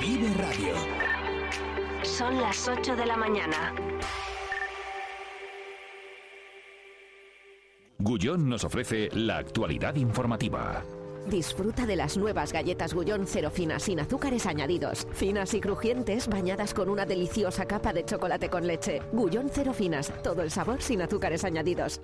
Vive Radio. Son las 8 de la mañana. Gullón nos ofrece la actualidad informativa. Disfruta de las nuevas galletas Gullón cero finas sin azúcares añadidos. Finas y crujientes bañadas con una deliciosa capa de chocolate con leche. Gullón cero finas, todo el sabor sin azúcares añadidos.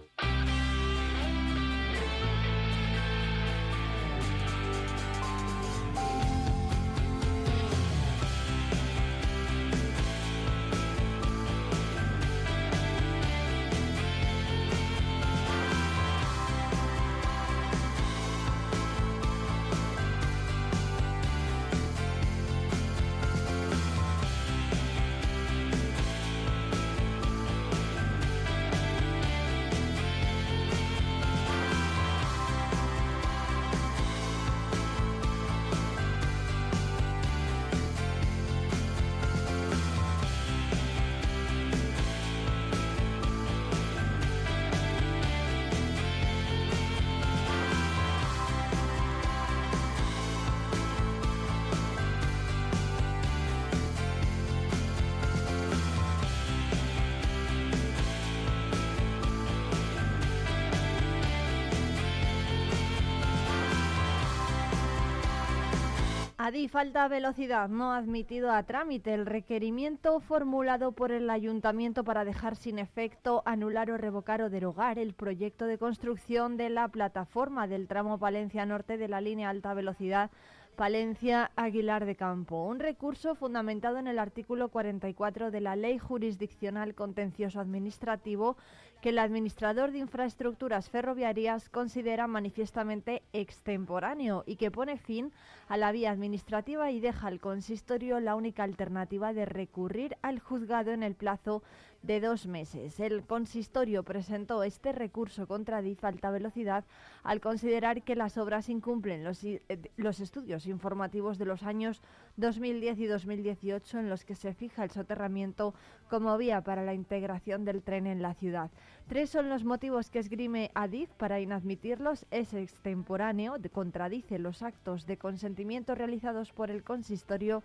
Adif Alta Velocidad no admitido a trámite el requerimiento formulado por el ayuntamiento para dejar sin efecto, anular o revocar o derogar el proyecto de construcción de la plataforma del tramo Palencia Norte de la línea alta velocidad Palencia Aguilar de Campo. Un recurso fundamentado en el artículo 44 de la Ley Jurisdiccional Contencioso Administrativo que el administrador de infraestructuras ferroviarias considera manifiestamente extemporáneo y que pone fin a la vía administrativa y deja al consistorio la única alternativa de recurrir al juzgado en el plazo de dos meses. El consistorio presentó este recurso contra DIF alta velocidad al considerar que las obras incumplen los, eh, los estudios informativos de los años 2010 y 2018 en los que se fija el soterramiento como vía para la integración del tren en la ciudad. Tres son los motivos que esgrime Adif para inadmitirlos. Es extemporáneo, contradice los actos de consentimiento realizados por el consistorio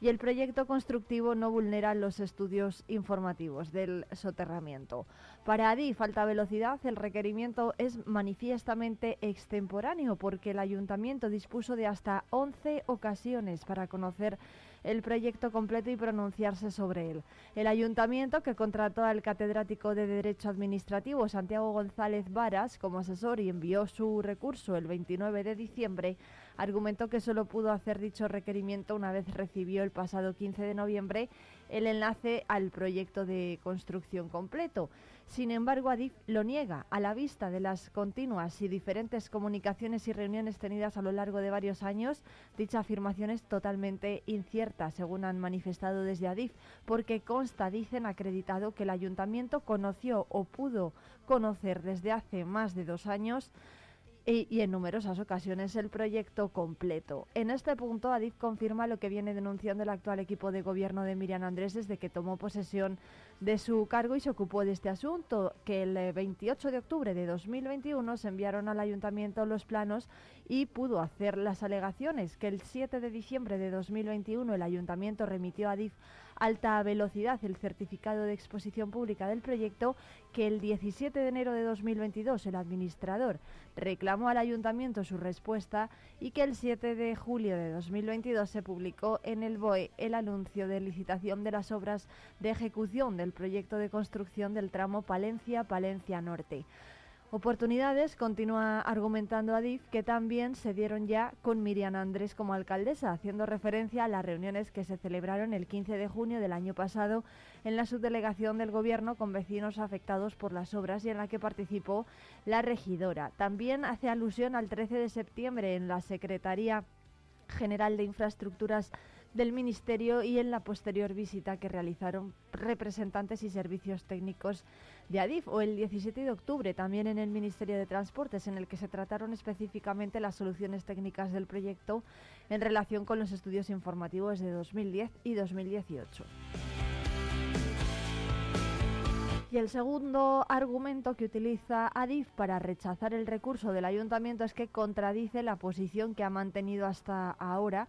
y el proyecto constructivo no vulnera los estudios informativos del soterramiento. Para Adif Alta Velocidad, el requerimiento es manifiestamente extemporáneo porque el ayuntamiento dispuso de hasta 11 ocasiones para conocer el proyecto completo y pronunciarse sobre él. El ayuntamiento, que contrató al catedrático de Derecho Administrativo Santiago González Varas como asesor y envió su recurso el 29 de diciembre, argumentó que solo pudo hacer dicho requerimiento una vez recibió el pasado 15 de noviembre el enlace al proyecto de construcción completo. Sin embargo, Adif lo niega a la vista de las continuas y diferentes comunicaciones y reuniones tenidas a lo largo de varios años. Dicha afirmación es totalmente incierta, según han manifestado desde Adif, porque consta, dicen, acreditado que el ayuntamiento conoció o pudo conocer desde hace más de dos años y, en numerosas ocasiones el proyecto completo. En este punto, Adif confirma lo que viene denunciando el actual equipo de gobierno de Miriam Andrés desde que tomó posesión de su cargo y se ocupó de este asunto, que el 28 eh, de octubre de 2021 se enviaron al ayuntamiento los planos y pudo hacer las alegaciones, que el 7 de diciembre de 2021 el ayuntamiento remitió a DIF alta velocidad el certificado de exposición pública del proyecto, que el 17 de enero de 2022 el administrador reclamó al ayuntamiento su respuesta y que el 7 de julio de 2022 se publicó en el BOE el anuncio de licitación de las obras de ejecución del proyecto de construcción del tramo Palencia-Palencia Norte. Oportunidades, continúa argumentando Adif, que también se dieron ya con Miriam Andrés como alcaldesa, haciendo referencia a las reuniones que se celebraron el 15 de junio del año pasado en la subdelegación del Gobierno con vecinos afectados por las obras y en la que participó la regidora. También hace alusión al 13 de septiembre en la Secretaría General de Infraestructuras del Ministerio y en la posterior visita que realizaron representantes y servicios técnicos de ADIF o el 17 de octubre también en el Ministerio de Transportes en el que se trataron específicamente las soluciones técnicas del proyecto en relación con los estudios informativos de 2010 y 2018. Y el segundo argumento que utiliza Adif para rechazar el recurso del ayuntamiento es que contradice la posición que ha mantenido hasta ahora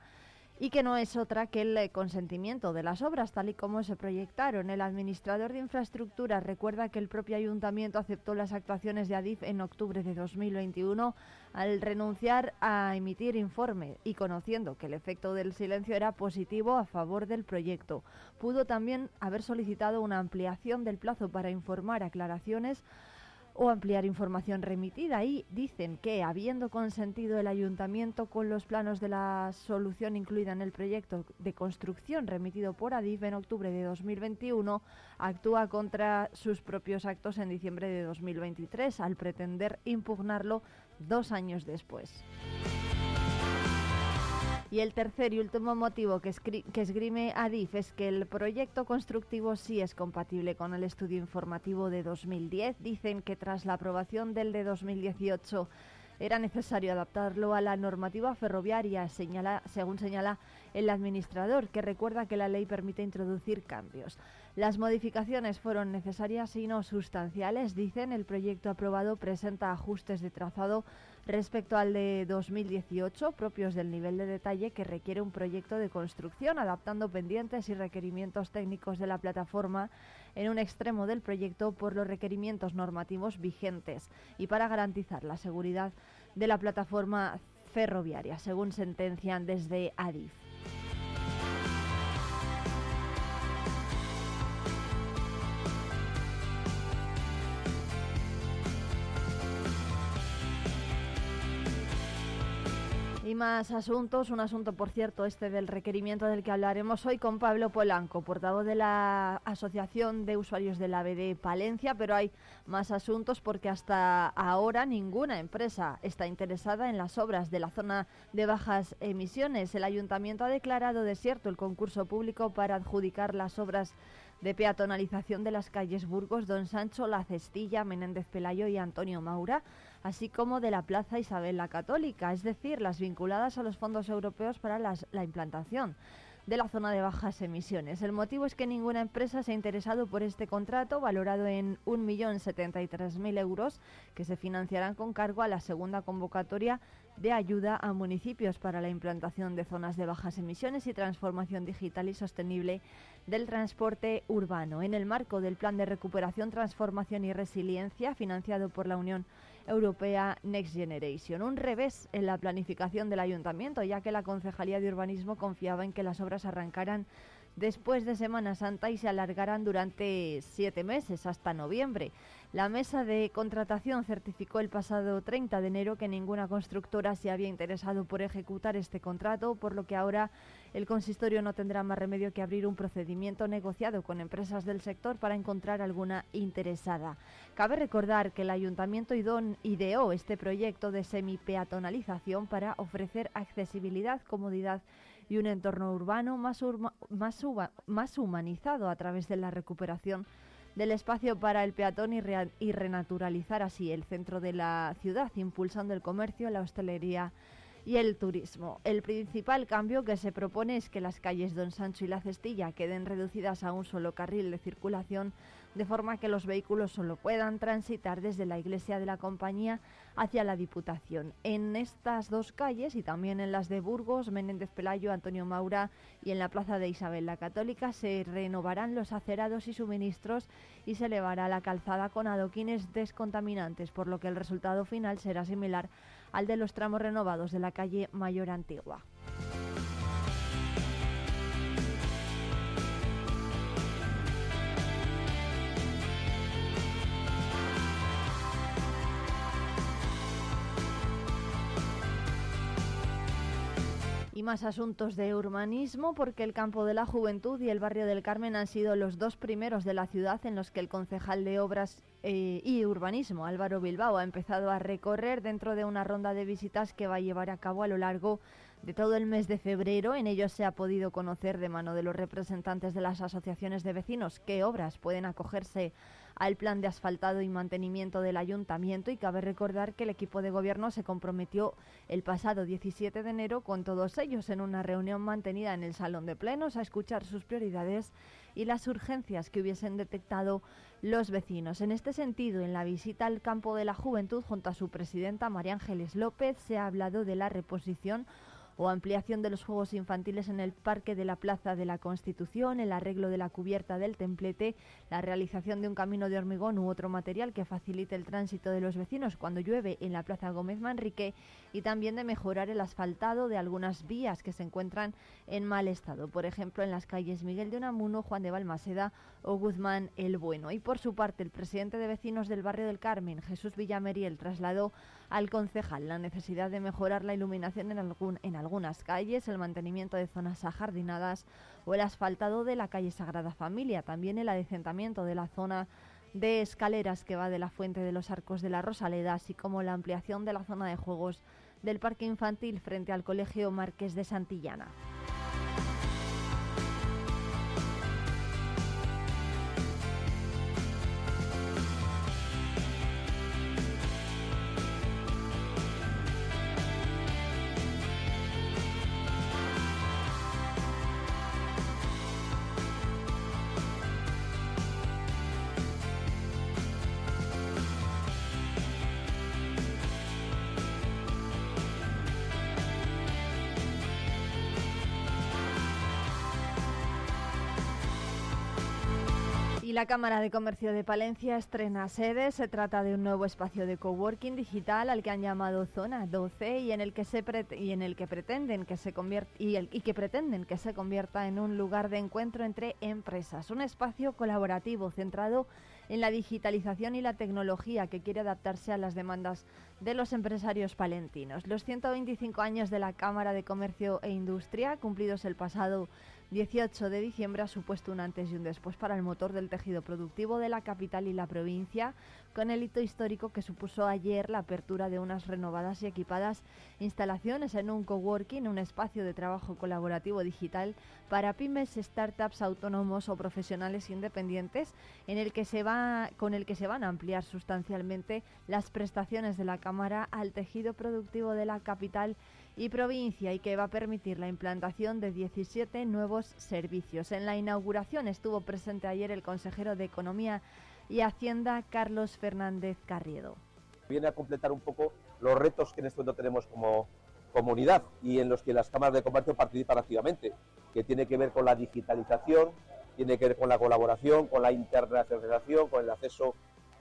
y que no es otra que el consentimiento de las obras tal y como se proyectaron. El administrador de infraestructuras recuerda que el propio ayuntamiento aceptó las actuaciones de Adif en octubre de 2021 al renunciar a emitir informe y conociendo que el efecto del silencio era positivo a favor del proyecto. Pudo también haber solicitado una ampliación del plazo para informar aclaraciones o ampliar información remitida y dicen que habiendo consentido el ayuntamiento con los planos de la solución incluida en el proyecto de construcción remitido por Adif en octubre de 2021, actúa contra sus propios actos en diciembre de 2023 al pretender impugnarlo dos años después. Y el tercer y último motivo que, esgrime Adif es que el proyecto constructivo sí es compatible con el estudio informativo de 2010. Dicen que tras la aprobación del de 2018 era necesario adaptarlo a la normativa ferroviaria, según señala el administrador, que recuerda que la ley permite introducir cambios. Las modificaciones fueron necesarias y no sustanciales. Dicen, el proyecto aprobado presenta ajustes de trazado respecto al de 2018, propios del nivel de detalle que requiere un proyecto de construcción, adaptando pendientes y requerimientos técnicos de la plataforma en un extremo del proyecto por los requerimientos normativos vigentes y para garantizar la seguridad de la plataforma ferroviaria, según sentencian desde ADIF. Más asuntos, un asunto por cierto este del requerimiento del que hablaremos hoy con Pablo Polanco, portavoz de la Asociación de Usuarios de la BD Palencia, pero hay más asuntos porque hasta ahora ninguna empresa está interesada en las obras de la zona de bajas emisiones. El ayuntamiento ha declarado desierto el concurso público para adjudicar las obras de peatonalización de las calles Burgos, Don Sancho, La Cestilla, Menéndez Pelayo y Antonio Maura así como de la Plaza Isabel la Católica, es decir, las vinculadas a los fondos europeos para la implantación de la zona de bajas emisiones. El motivo es que ninguna empresa se ha interesado por este contrato, valorado en 1.073.000 euros, que se financiarán con cargo a la segunda convocatoria de ayuda a municipios para la implantación de zonas de bajas emisiones y transformación digital y sostenible del transporte urbano, en el marco del Plan de Recuperación, Transformación y Resiliencia, financiado por la Unión Europea Next Generation. Un revés en la planificación del ayuntamiento, ya que la Concejalía de Urbanismo confiaba en que las obras arrancaran después de Semana Santa y se alargaran durante siete meses hasta noviembre. La mesa de contratación certificó el pasado 30 de enero que ninguna constructora se había interesado por ejecutar este contrato, por lo que ahora el consistorio no tendrá más remedio que abrir un procedimiento negociado con empresas del sector para encontrar alguna interesada. Cabe recordar que el Ayuntamiento ideó este proyecto de semi-peatonalización para ofrecer accesibilidad, comodidad y un entorno urbano más, más humanizado a través de la recuperación del espacio para el peatón y, renaturalizar así el centro de la ciudad, impulsando el comercio, la hostelería y el turismo. El principal cambio que se propone es que las calles Don Sancho y La Cestilla queden reducidas a un solo carril de circulación de forma que los vehículos solo puedan transitar desde la iglesia de la compañía hacia la Diputación. En estas dos calles y también en las de Burgos, Menéndez Pelayo, Antonio Maura y en la plaza de Isabel la Católica se renovarán los acerados y suministros y se elevará la calzada con adoquines descontaminantes, por lo que el resultado final será similar al de los tramos renovados de la calle Mayor Antigua. Más asuntos de urbanismo, porque el campo de la juventud y el barrio del Carmen han sido los dos primeros de la ciudad en los que el concejal de Obras eh, y Urbanismo, Álvaro Bilbao, ha empezado a recorrer dentro de una ronda de visitas que va a llevar a cabo a lo largo de todo el mes de febrero. En ello se ha podido conocer de mano de los representantes de las asociaciones de vecinos qué obras pueden acogerse al plan de asfaltado y mantenimiento del ayuntamiento y cabe recordar que el equipo de gobierno se comprometió el pasado 17 de enero con todos ellos en una reunión mantenida en el Salón de Plenos a escuchar sus prioridades y las urgencias que hubiesen detectado los vecinos. En este sentido, en la visita al campo de la juventud junto a su presidenta María Ángeles López se ha hablado de la reposición o ampliación de los juegos infantiles en el Parque de la Plaza de la Constitución, el arreglo de la cubierta del templete, la realización de un camino de hormigón u otro material que facilite el tránsito de los vecinos cuando llueve en la Plaza Gómez Manrique y también de mejorar el asfaltado de algunas vías que se encuentran en mal estado, por ejemplo en las calles Miguel de Unamuno, Juan de Balmaseda o Guzmán el Bueno. Y por su parte, el presidente de vecinos del barrio del Carmen, Jesús Villameriel, trasladó al concejal la necesidad de mejorar la iluminación en, algún, en algunas calles, el mantenimiento de zonas ajardinadas o el asfaltado de la calle Sagrada Familia, también el adecentamiento de la zona de escaleras que va de la Fuente de los Arcos de la Rosaleda, así como la ampliación de la zona de juegos del Parque Infantil frente al Colegio Marqués de Santillana. La Cámara de Comercio de Palencia estrena sede. Se trata de un nuevo espacio de coworking digital al que han llamado Zona 12 y en el que se y en el que pretenden que se y, y que pretenden que se convierta en un lugar de encuentro entre empresas, un espacio colaborativo centrado en la digitalización y la tecnología que quiere adaptarse a las demandas de los empresarios palentinos. Los 125 años de la Cámara de Comercio e Industria, cumplidos el pasado 18 de diciembre ha supuesto un antes y un después para el motor del tejido productivo de la capital y la provincia, con el hito histórico que supuso ayer la apertura de unas renovadas y equipadas instalaciones en un coworking, un espacio de trabajo colaborativo digital para pymes, startups, autónomos o profesionales independientes, en el que se va, con el que se van a ampliar sustancialmente las prestaciones de la Cámara al tejido productivo de la capital y provincia y que va a permitir la implantación de 17 nuevos servicios. En la inauguración estuvo presente ayer el consejero de Economía y Hacienda, Carlos Fernández Carriedo. Viene a completar un poco los retos que en este momento tenemos como comunidad y en los que las cámaras de comercio participan activamente, que tiene que ver con la digitalización, tiene que ver con la colaboración, con la internacionalización, con el acceso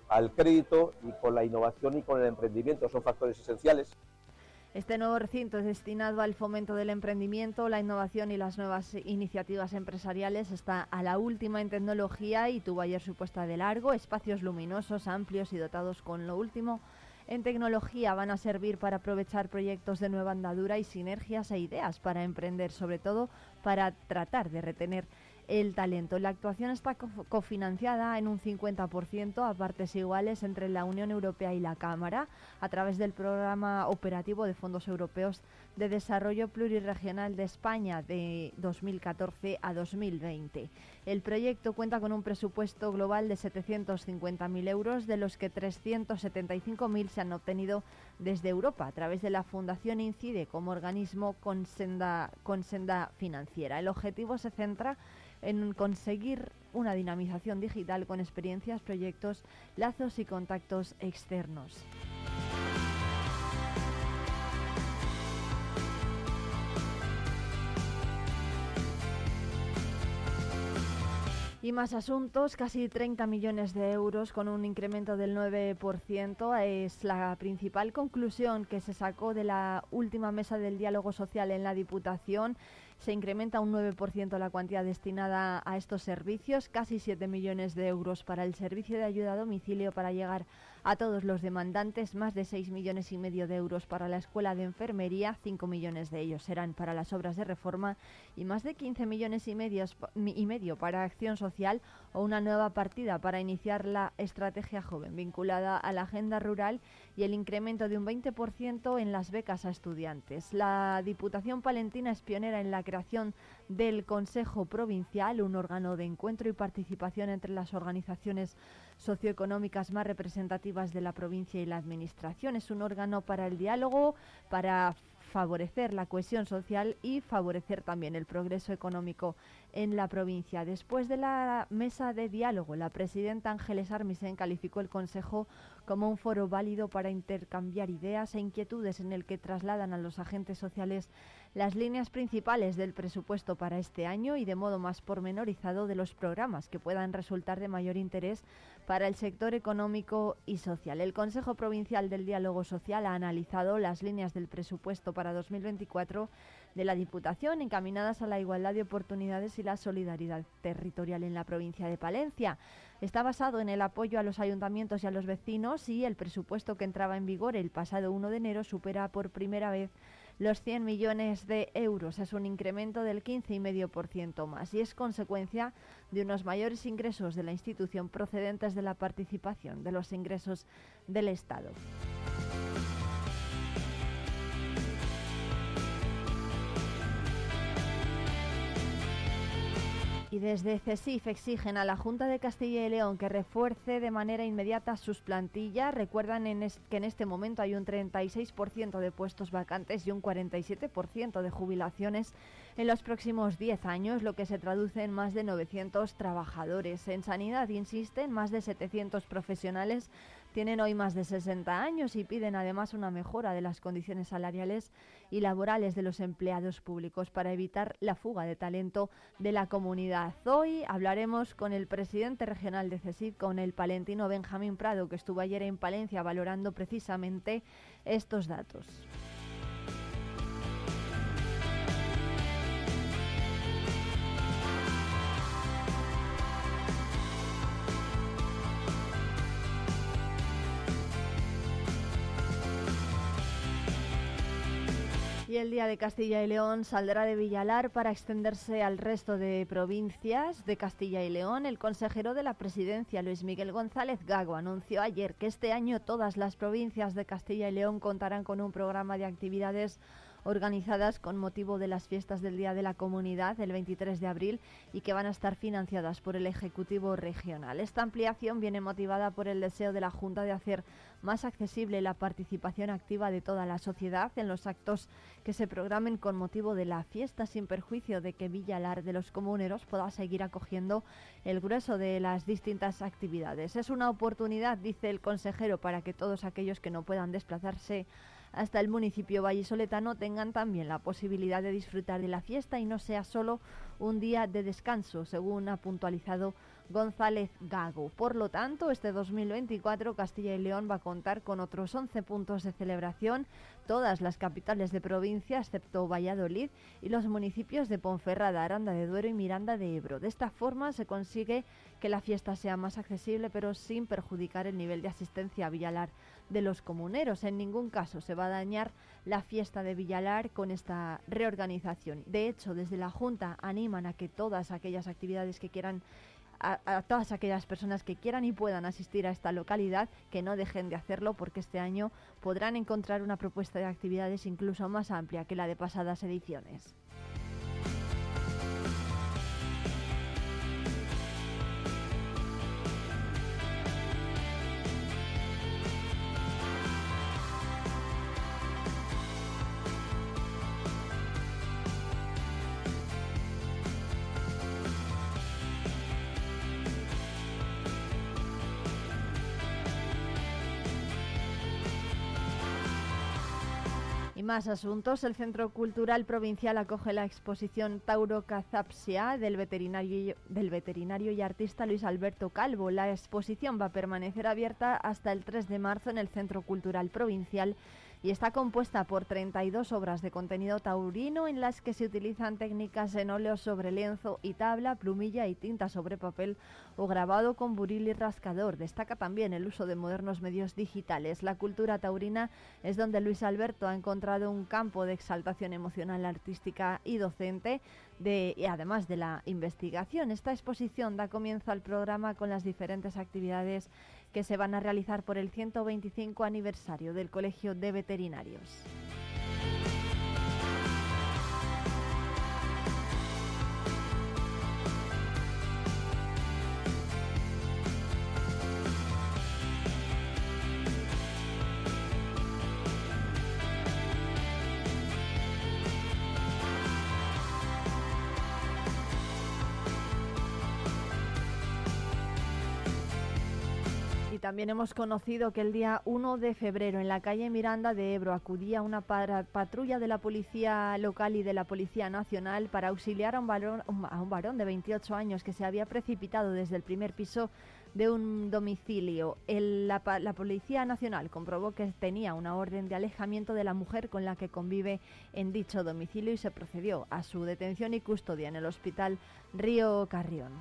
al crédito y con la innovación y con el emprendimiento. Son factores esenciales. Este nuevo recinto es destinado al fomento del emprendimiento, la innovación y las nuevas iniciativas empresariales. Está a la última en tecnología y tuvo ayer su puesta de largo. Espacios luminosos, amplios y dotados con lo último en tecnología van a servir para aprovechar proyectos de nueva andadura y sinergias e ideas para emprender, sobre todo para tratar de retener el talento. La actuación está cofinanciada en un 50% a partes iguales entre la Unión Europea y la Cámara a través del programa operativo de fondos europeos de desarrollo plurirregional de España de 2014 a 2020. El proyecto cuenta con un presupuesto global de 750.000 euros, de los que 375.000 se han obtenido desde Europa a través de la Fundación Incide como organismo con senda, con senda financiera. El objetivo se centra en conseguir una dinamización digital con experiencias, proyectos, lazos y contactos externos. Y más asuntos, casi 30 millones de euros con un incremento del 9% es la principal conclusión que se sacó de la última mesa del diálogo social en la Diputación. Se incrementa un 9% la cuantía destinada a estos servicios, casi 7 millones de euros para el servicio de ayuda a domicilio para llegar a todos los demandantes, más de 6 millones y medio de euros para la escuela de enfermería, 5 millones de ellos serán para las obras de reforma y más de 15 millones y, y medio para acción social o una nueva partida para iniciar la estrategia joven vinculada a la agenda rural y el incremento de un 20% en las becas a estudiantes. La Diputación Palentina es pionera en la creación del Consejo Provincial, un órgano de encuentro y participación entre las organizaciones socioeconómicas más representativas de la provincia y la Administración. Es un órgano para el diálogo, para favorecer la cohesión social y favorecer también el progreso económico en la provincia. Después de la mesa de diálogo, la presidenta Ángeles Armisen calificó el Consejo como un foro válido para intercambiar ideas e inquietudes en el que trasladan a los agentes sociales las líneas principales del presupuesto para este año y de modo más pormenorizado de los programas que puedan resultar de mayor interés para el sector económico y social. El Consejo Provincial del Diálogo Social ha analizado las líneas del presupuesto para 2024 de la Diputación encaminadas a la igualdad de oportunidades y la solidaridad territorial en la provincia de Palencia. Está basado en el apoyo a los ayuntamientos y a los vecinos y el presupuesto que entraba en vigor el pasado 1 de enero supera por primera vez los 100 millones de euros. Es un incremento del 15,5% más y es consecuencia de unos mayores ingresos de la institución procedentes de la participación de los ingresos del Estado. Y desde CESIF exigen a la Junta de Castilla y León que refuerce de manera inmediata sus plantillas. Recuerdan que en este momento hay un 36% de puestos vacantes y un 47% de jubilaciones en los próximos 10 años, lo que se traduce en más de 900 trabajadores. En sanidad, insisten, más de 700 profesionales tienen hoy más de 60 años y piden además una mejora de las condiciones salariales y laborales de los empleados públicos para evitar la fuga de talento de la comunidad. Hoy hablaremos con el presidente regional de CESID, con el palentino Benjamín Prado, que estuvo ayer en Palencia valorando precisamente estos datos. El Día de Castilla y León saldrá de Villalar para extenderse al resto de provincias de Castilla y León. El consejero de la presidencia, Luis Miguel González Gago, anunció ayer que este año todas las provincias de Castilla y León contarán con un programa de actividades organizadas con motivo de las fiestas del Día de la Comunidad el 23 de abril y que van a estar financiadas por el Ejecutivo Regional. Esta ampliación viene motivada por el deseo de la Junta de hacer más accesible la participación activa de toda la sociedad en los actos que se programen con motivo de la fiesta, sin perjuicio de que Villalar de los Comuneros pueda seguir acogiendo el grueso de las distintas actividades. Es una oportunidad, dice el consejero, para que todos aquellos que no puedan desplazarse hasta el municipio vallisoletano tengan también la posibilidad de disfrutar de la fiesta y no sea solo un día de descanso, según ha puntualizado González Gago. Por lo tanto, este 2024 Castilla y León va a contar con otros 11 puntos de celebración, todas las capitales de provincia, excepto Valladolid, y los municipios de Ponferrada, Aranda de Duero y Miranda de Ebro. De esta forma se consigue que la fiesta sea más accesible, pero sin perjudicar el nivel de asistencia a Villalar de los comuneros. En ningún caso se va a dañar la fiesta de Villalar con esta reorganización. De hecho, desde la Junta animan a que todas aquellas actividades que quieran a, todas aquellas personas que quieran y puedan asistir a esta localidad que no dejen de hacerlo porque este año podrán encontrar una propuesta de actividades incluso más amplia que la de pasadas ediciones. Más asuntos. El Centro Cultural Provincial acoge la exposición Tauro Cazapsia del veterinario, del veterinario y artista Luis Alberto Calvo. La exposición va a permanecer abierta hasta el 3 de marzo en el Centro Cultural Provincial y está compuesta por 32 obras de contenido taurino en las que se utilizan técnicas en óleo sobre lienzo y tabla, plumilla y tinta sobre papel o grabado con buril y rascador. Destaca también el uso de modernos medios digitales. La cultura taurina es donde Luis Alberto ha encontrado un campo de exaltación emocional, artística y docente de, y además de la investigación. Esta exposición da comienzo al programa con las diferentes actividades que se van a realizar por el 125 aniversario del Colegio de Veterinarios. También hemos conocido que el día 1 de febrero en la calle Miranda de Ebro acudía una patrulla de la policía local y de la Policía Nacional para auxiliar a un, varón, a un varón de 28 años que se había precipitado desde el primer piso de un domicilio. la, la, Policía Nacional comprobó que tenía una orden de alejamiento de la mujer con la que convive en dicho domicilio y se procedió a su detención y custodia en el Hospital Río Carrión.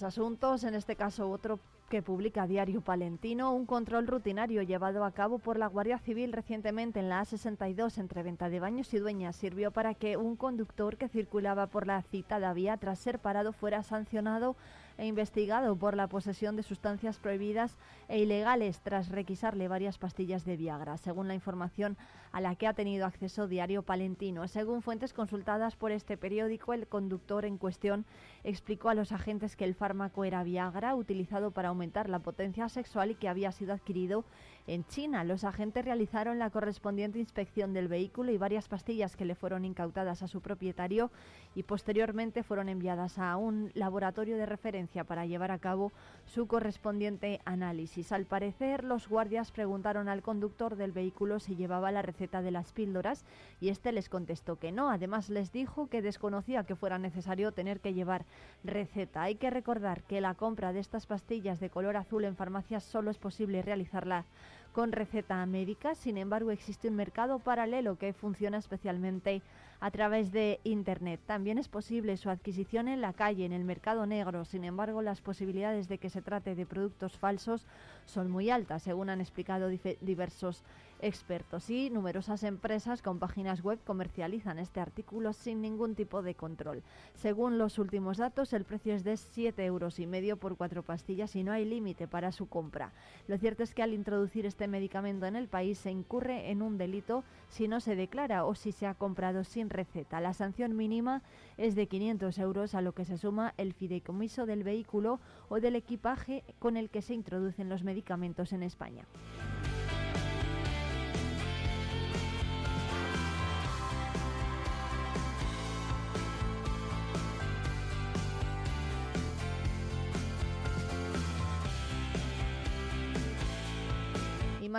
Asuntos, en este caso otro que publica Diario Palentino, un control rutinario llevado a cabo por la Guardia Civil recientemente en la A62 entre Venta de Baños y Dueñas. Sirvió para que un conductor que circulaba por la citada vía tras ser parado fuera sancionado e investigado por la posesión de sustancias prohibidas e ilegales tras requisarle varias pastillas de Viagra, según la información a la que ha tenido acceso Diario Palentino. Según fuentes consultadas por este periódico, el conductor en cuestión explicó a los agentes que el fármaco era Viagra, utilizado para aumentar la potencia sexual y que había sido adquirido en China. Los agentes realizaron la correspondiente inspección del vehículo y varias pastillas que le fueron incautadas a su propietario y posteriormente fueron enviadas a un laboratorio de referencia para llevar a cabo su correspondiente análisis. Al parecer, los guardias preguntaron al conductor del vehículo si llevaba la receta de las píldoras y este les contestó que no. Además, les dijo que desconocía que fuera necesario tener que llevar receta. Hay que recordar que la compra de estas pastillas de color azul en farmacias solo es posible realizarla con receta médica. Sin embargo, existe un mercado paralelo que funciona especialmente a través de Internet. También es posible su adquisición en la calle, en el mercado negro. Sin embargo, las posibilidades de que se trate de productos falsos son muy altas, según han explicado diversos expertos y numerosas empresas con páginas web comercializan este artículo sin ningún tipo de control. Según los últimos datos, el precio es de 7 euros y medio por cuatro pastillas y no hay límite para su compra. Lo cierto es que al introducir este medicamento en el país se incurre en un delito si no se declara o si se ha comprado sin receta. La sanción mínima es de 500 euros a lo que se suma el fideicomiso del vehículo o del equipaje con el que se introducen los medicamentos en España.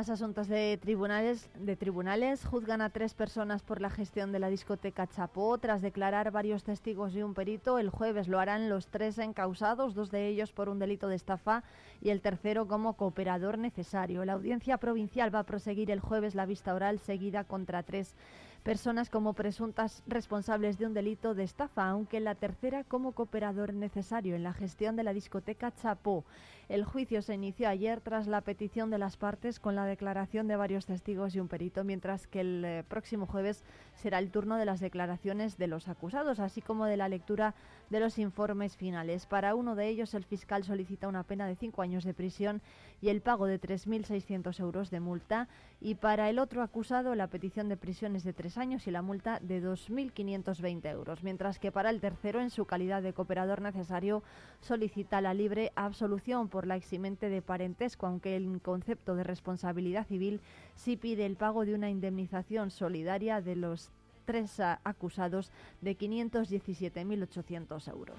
Más asuntos de tribunales, de tribunales. Juzgan a tres personas por la gestión de la discoteca Chapó. Tras declarar varios testigos y un perito, el jueves lo harán los tres encausados, dos de ellos por un delito de estafa y el tercero como cooperador necesario. La audiencia provincial va a proseguir el jueves la vista oral seguida contra tres personas como presuntas responsables de un delito de estafa, aunque la tercera como cooperador necesario en la gestión de la discoteca Chapó. El juicio se inició ayer tras la petición de las partes con la declaración de varios testigos y un perito, mientras que el eh, próximo jueves será el turno de las declaraciones de los acusados, así como de la lectura de los informes finales. Para uno de ellos, el fiscal solicita una pena de cinco años de prisión y el pago de 3.600 euros de multa, y para el otro acusado, la petición de prisiones de tres años y la multa de 2.520 euros, mientras que para el tercero, en su calidad de cooperador necesario, solicita la libre absolución por la eximente de parentesco, aunque el concepto de responsabilidad civil sí pide el pago de una indemnización solidaria de los tres acusados de 517.800 euros.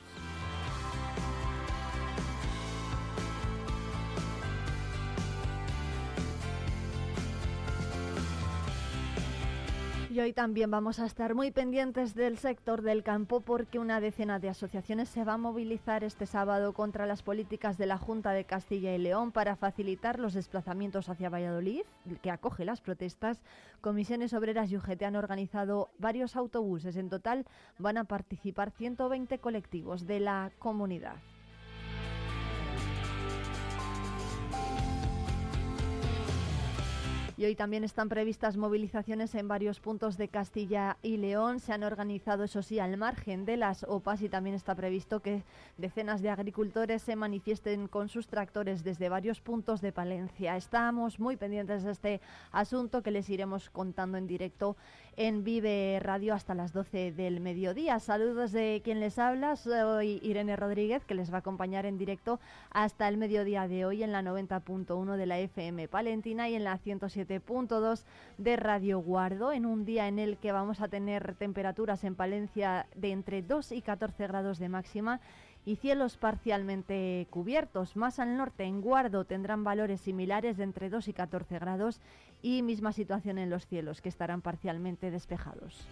Y hoy también vamos a estar muy pendientes del sector del campo porque una decena de asociaciones se va a movilizar este sábado contra las políticas de la Junta de Castilla y León para facilitar los desplazamientos hacia Valladolid, que acoge las protestas. Comisiones Obreras y UGT han organizado varios autobuses. En total van a participar 120 colectivos de la comunidad. Y hoy también están previstas movilizaciones en varios puntos de Castilla y León. Se han organizado, eso sí, al margen de las OPAs y también está previsto que decenas de agricultores se manifiesten con sus tractores desde varios puntos de Palencia. Estamos muy pendientes de este asunto que les iremos contando en directo en Vive Radio hasta las 12 del mediodía. Saludos de quien les habla, soy Irene Rodríguez, que les va a acompañar en directo hasta el mediodía de hoy en la 90.1 de la FM Palentina y en la 107 107.2 de Radio Guardo, en un día en el que vamos a tener temperaturas en Palencia de entre 2 y 14 grados de máxima y cielos parcialmente cubiertos. Más al norte, en Guardo, tendrán valores similares de entre 2 y 14 grados y misma situación en los cielos, que estarán parcialmente despejados.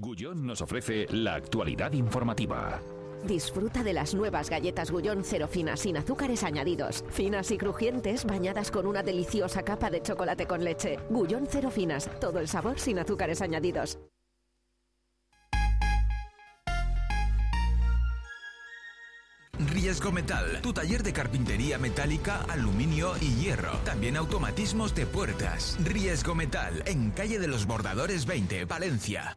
Gullón nos ofrece la actualidad informativa. Disfruta de las nuevas galletas Gullón cero finas sin azúcares añadidos. Finas y crujientes bañadas con una deliciosa capa de chocolate con leche. Gullón cero finas, todo el sabor sin azúcares añadidos. Riesgo Metal, tu taller de carpintería metálica, aluminio y hierro. También automatismos de puertas. Riesgo Metal, en calle de los Bordadores 20, Valencia.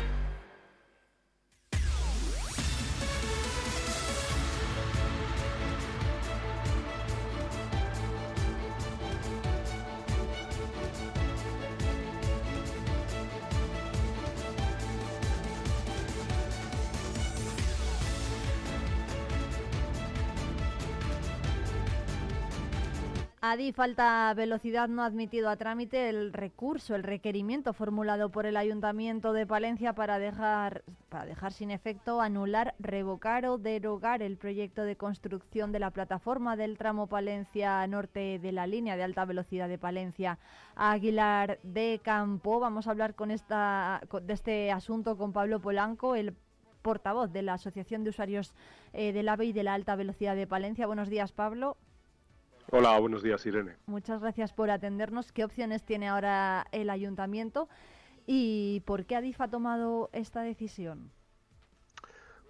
Adi falta velocidad no admitido a trámite el recurso, el requerimiento formulado por el Ayuntamiento de Palencia para dejar, para dejar sin efecto, anular, revocar o derogar el proyecto de construcción de la plataforma del tramo Palencia Norte de la línea de alta velocidad de Palencia Aguilar de Campo. Vamos a hablar con esta, de este asunto con Pablo Polanco, el portavoz de la Asociación de Usuarios eh, del AVE y de la Alta Velocidad de Palencia. Buenos días, Pablo. Hola, buenos días, Irene. Muchas gracias por atendernos. ¿Qué opciones tiene ahora el ayuntamiento y por qué Adif ha tomado esta decisión?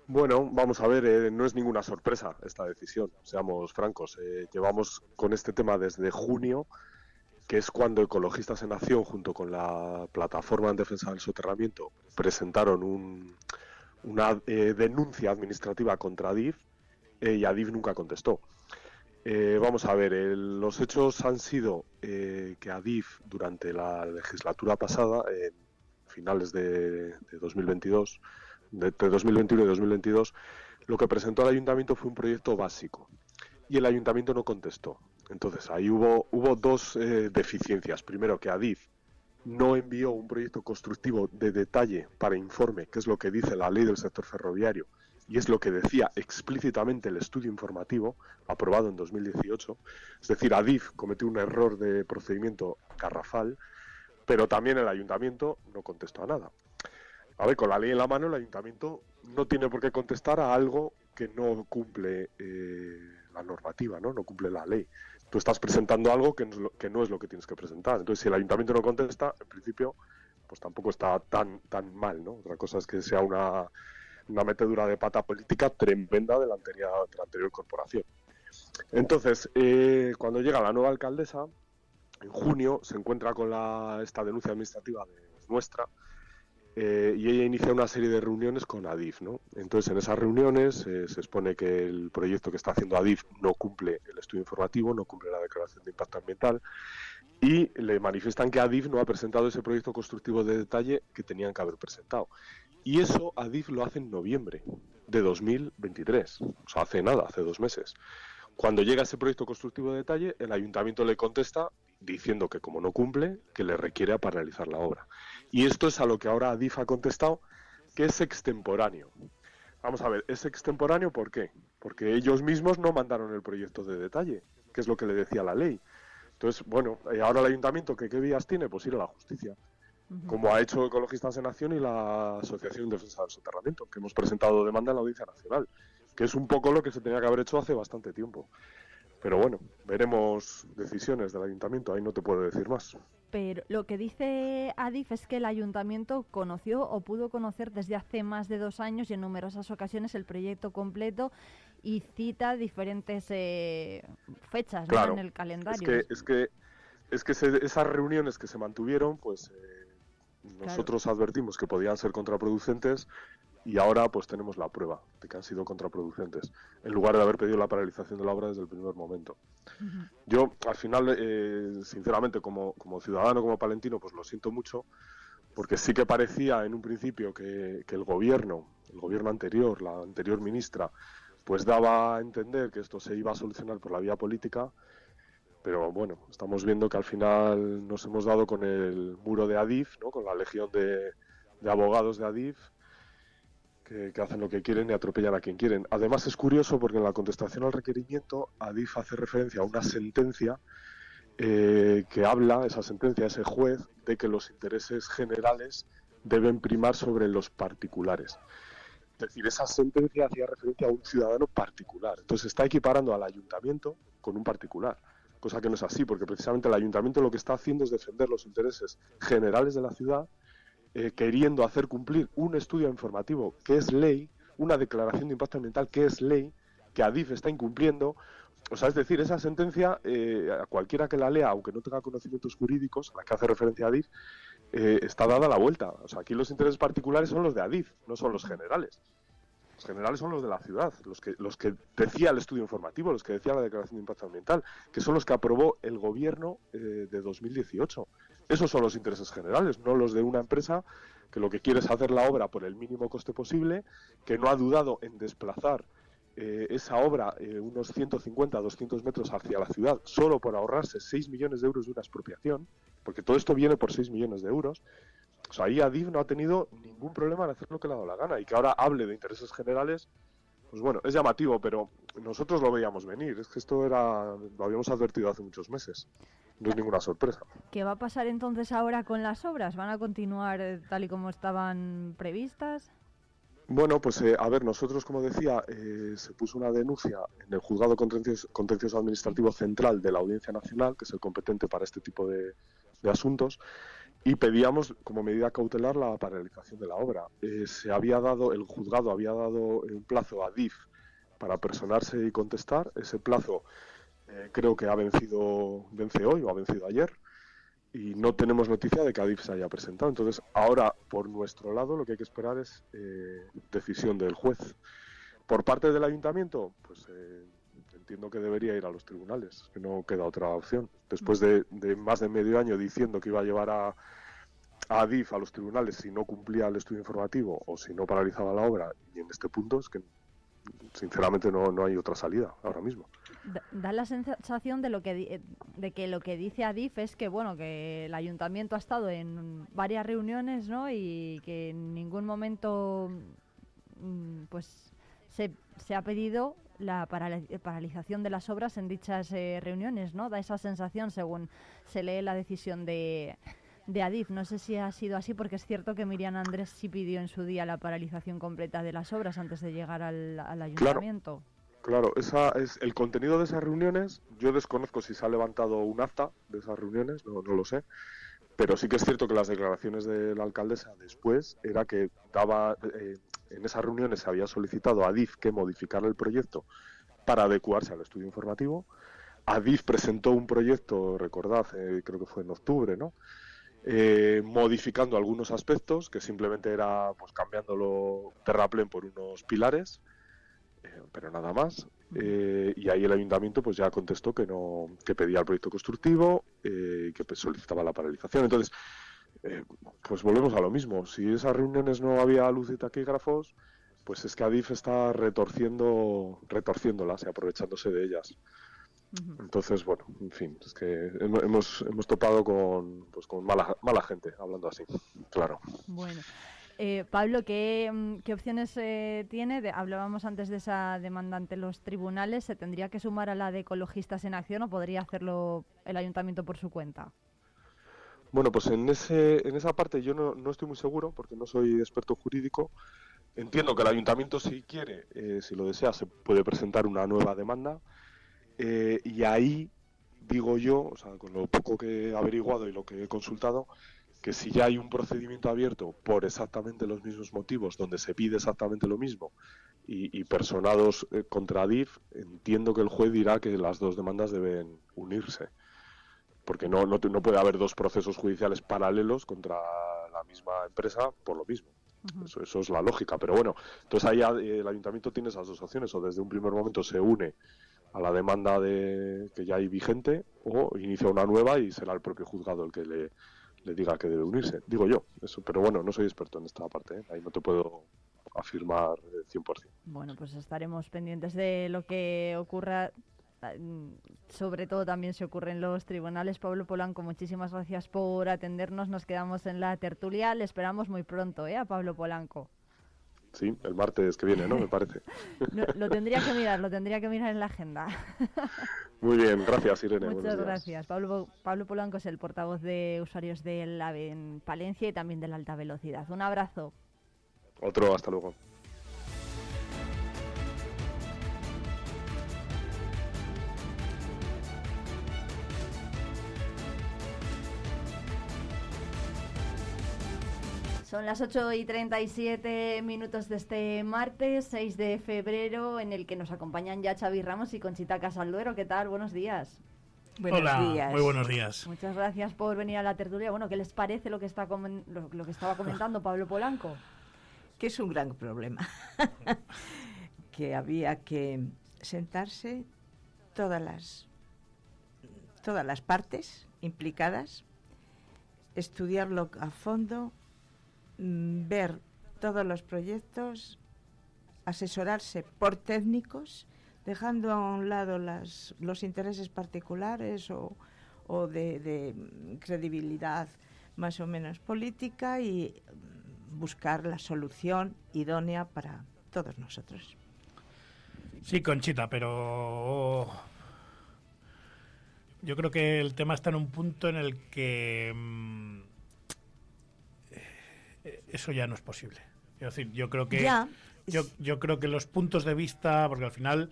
Bueno, vamos a ver, eh, no es ninguna sorpresa esta decisión, seamos francos. Eh, llevamos con este tema desde junio, que es cuando Ecologistas en Acción, junto con la Plataforma en Defensa del Soterramiento, presentaron una eh, denuncia administrativa contra Adif y Adif nunca contestó. Eh, vamos a ver, los hechos han sido eh, que Adif durante la legislatura pasada, finales de, 2022, de, 2021 y 2022, lo que presentó al ayuntamiento fue un proyecto básico y el ayuntamiento no contestó. Entonces ahí hubo, hubo dos eh, deficiencias. Primero, que Adif no envió un proyecto constructivo de detalle para informe, que es lo que dice la ley del sector ferroviario, y es lo que decía explícitamente el estudio informativo aprobado en 2018. Es decir, Adif cometió un error de procedimiento garrafal, pero también el ayuntamiento no contestó a nada. A ver, con la ley en la mano, el ayuntamiento no tiene por qué contestar a algo que no cumple eh, la normativa, ¿no? No cumple la ley. Tú estás presentando algo que no, que no es lo que tienes que presentar. Entonces, si el ayuntamiento no contesta, en principio, pues tampoco está tan, tan mal, ¿no? Otra cosa es que sea una, una metedura de pata política tremenda de la anterior, de la anterior corporación. Entonces, eh, cuando llega la nueva alcaldesa, en junio se encuentra con la, esta denuncia administrativa de nuestra eh, y ella inicia una serie de reuniones con Adif. ¿no? Entonces, en esas reuniones eh, se expone que el proyecto que está haciendo Adif no cumple el estudio informativo, no cumple la declaración de impacto ambiental y le manifiestan que Adif no ha presentado ese proyecto constructivo de detalle que tenían que haber presentado. Y eso Adif lo hace en noviembre de 2023, o sea, hace nada, hace dos meses. Cuando llega ese proyecto constructivo de detalle, el ayuntamiento le contesta diciendo que como no cumple, que le requiere paralizar la obra. Y esto es a lo que ahora Adif ha contestado, que es extemporáneo. Vamos a ver, ¿es extemporáneo por qué? Porque ellos mismos no mandaron el proyecto de detalle, que es lo que le decía la ley. Entonces, bueno, eh, ahora el ayuntamiento, ¿qué, qué vías tiene? Pues ir a la justicia. Como ha hecho Ecologistas en Acción y la Asociación de Defensa del Soterramiento, que hemos presentado demanda en la Audiencia Nacional, que es un poco lo que se tenía que haber hecho hace bastante tiempo. Pero bueno, veremos decisiones del ayuntamiento, ahí no te puedo decir más. Pero lo que dice Adif es que el ayuntamiento conoció o pudo conocer desde hace más de dos años y en numerosas ocasiones el proyecto completo y cita diferentes eh, fechas en el calendario. Es que, es que, es que esas reuniones que se mantuvieron, pues eh, nosotros advertimos que podían ser contraproducentes y ahora pues tenemos la prueba de que han sido contraproducentes, en lugar de haber pedido la paralización de la obra desde el primer momento. Yo, al final, eh, sinceramente, como, como ciudadano, como palentino, pues lo siento mucho, porque sí que parecía en un principio que, que el gobierno, el gobierno anterior, la anterior ministra, pues daba a entender que esto se iba a solucionar por la vía política, pero bueno, estamos viendo que al final nos hemos dado con el muro de Adif, ¿no? con la legión de, abogados de Adif, que, hacen lo que quieren y atropellan a quien quieren. Además es curioso porque en la contestación al requerimiento Adif hace referencia a una sentencia eh, que habla, esa sentencia, ese juez, de que los intereses generales deben primar sobre los particulares. Es decir, esa sentencia hacía referencia a un ciudadano particular. Entonces está equiparando al ayuntamiento con un particular, cosa que no es así, porque precisamente el ayuntamiento lo que está haciendo es defender los intereses generales de la ciudad eh, queriendo hacer cumplir un estudio informativo que es ley, una declaración de impacto ambiental que es ley, que ADIF está incumpliendo. O sea, es decir, esa sentencia, eh, a cualquiera que la lea, aunque no tenga conocimientos jurídicos, a la que hace referencia ADIF, eh, está dada la vuelta. O sea, aquí los intereses particulares son los de ADIF, no son los generales. Generales son los de la ciudad, los que, los que decía el estudio informativo, los que decía la declaración de impacto ambiental, que son los que aprobó el gobierno de 2018. Esos son los intereses generales, no los de una empresa que lo que quiere es hacer la obra por el mínimo coste posible, que no ha dudado en desplazar eh, esa obra eh, unos 150, 200 metros hacia la ciudad solo por ahorrarse 6 millones de euros de una expropiación, porque todo esto viene por 6 millones de euros. O sea, ahí Adif no ha tenido ningún problema en hacer lo que le ha dado la gana y que ahora hable de intereses generales, pues bueno, es llamativo, pero nosotros lo veíamos venir. Es que esto era, lo habíamos advertido hace muchos meses. No es ninguna sorpresa. ¿Qué va a pasar entonces ahora con las obras? ¿Van a continuar eh, tal y como estaban previstas? Bueno, pues eh, a ver, nosotros, como decía, eh, se puso una denuncia en el Juzgado contencioso, Administrativo Central de la Audiencia Nacional, que es el competente para este tipo de, asuntos, y pedíamos como medida cautelar la paralización de la obra. se había dado, el juzgado había dado un plazo a DIF para personarse y contestar. Ese plazo eh, creo que ha vencido, vence hoy o ha vencido ayer y no tenemos noticia de que Adif se haya presentado. Entonces, ahora, por nuestro lado, lo que hay que esperar es eh, decisión del juez. Por parte del ayuntamiento, pues eh, entiendo que debería ir a los tribunales, que no queda otra opción. Después de, más de medio año diciendo que iba a llevar a, a Adif a los tribunales si no cumplía el estudio informativo o si no paralizaba la obra, y en este punto es que sinceramente no, no hay otra salida ahora mismo da la sensación de lo que de que lo que dice Adif es que bueno que el ayuntamiento ha estado en varias reuniones no y que en ningún momento mm, pues se, se ha pedido la paralización de las obras en dichas eh, reuniones no da esa sensación según se lee la decisión de de Adif. No sé si ha sido así porque es cierto que Miriam Andrés sí pidió en su día la paralización completa de las obras antes de llegar al, ayuntamiento. Claro, esa es el contenido de esas reuniones. Yo desconozco si se ha levantado un acta de esas reuniones, no, no lo sé. Pero sí que es cierto que las declaraciones de la alcaldesa después era que daba eh, en esas reuniones se había solicitado a Adif que modificara el proyecto para adecuarse al estudio informativo. Adif presentó un proyecto, recordad, eh, creo que fue en octubre, ¿no? Eh, modificando algunos aspectos, que simplemente era pues cambiándolo terraplén por unos pilares, pero nada más. Eh, y ahí el ayuntamiento pues ya contestó que no que pedía el proyecto constructivo eh, que pues, solicitaba la paralización. Entonces eh, pues volvemos a lo mismo. Si esas reuniones no había luz y taquígrafos pues es que Adif está retorciendo retorciéndolas y aprovechándose de ellas. Entonces bueno en fin es que hemos hemos topado con pues con mala mala gente hablando así claro. Bueno eh, Pablo, ¿qué, mm, opciones eh, tiene? hablábamos antes de esa demanda ante los tribunales. ¿Se tendría que sumar a la de Ecologistas en Acción o podría hacerlo el ayuntamiento por su cuenta? Bueno, pues en, ese, en esa parte yo no, estoy muy seguro porque no soy experto jurídico. Entiendo que el ayuntamiento, si quiere, eh, si lo desea, se puede presentar una nueva demanda. y ahí, digo yo, o sea, con lo poco que he averiguado y lo que he consultado, que si ya hay un procedimiento abierto por exactamente los mismos motivos, donde se pide exactamente lo mismo, y, personados eh, contra DIF, entiendo que el juez dirá que las dos demandas deben unirse. Porque no, no, puede haber dos procesos judiciales paralelos contra la misma empresa por lo mismo. eso, eso, es la lógica. Pero bueno, entonces ahí el ayuntamiento tiene esas dos opciones. O desde un primer momento se une a la demanda de, que ya hay vigente o inicia una nueva y será el propio juzgado el que le, le diga que debe unirse. Digo yo, eso, pero bueno, no soy experto en esta parte, ¿eh? ahí no te puedo afirmar 100%. Bueno, pues estaremos pendientes de lo que ocurra. Mm, sobre todo también se ocurre en los tribunales. Pablo Polanco, muchísimas gracias por atendernos. Nos quedamos en la tertulia. Le esperamos muy pronto, ¿eh? A Pablo Polanco. Sí, el martes que viene, ¿no? Me parece. lo tendría que mirar, lo tendría que mirar en la agenda. Muy bien, gracias Irene. Muchas gracias. Pablo, Pablo Polanco es el portavoz de usuarios del AVE en Palencia y también de la alta velocidad. Un abrazo. Otro, hasta luego. Son las 8 y 37 minutos de este martes 6 de febrero, en el que nos acompañan ya Xavi Ramos y Conchita Casalduero. ¿Qué tal? Buenos días. Buenos Hola, días. muy buenos días. Muchas gracias por venir a la tertulia. Bueno, ¿qué les parece lo que, está lo, que estaba comentando Pablo Polanco? Que es un gran problema. que había que sentarse todas las, todas las partes implicadas, estudiarlo a fondo ver todos los proyectos, asesorarse por técnicos, dejando a un lado las, los intereses particulares o, de, credibilidad más o menos política y buscar la solución idónea para todos nosotros. Sí, Conchita, pero yo creo que el tema está en un punto en el que mm, eso ya no es posible. Es decir, yo creo que yo, yo creo que los puntos de vista, porque al final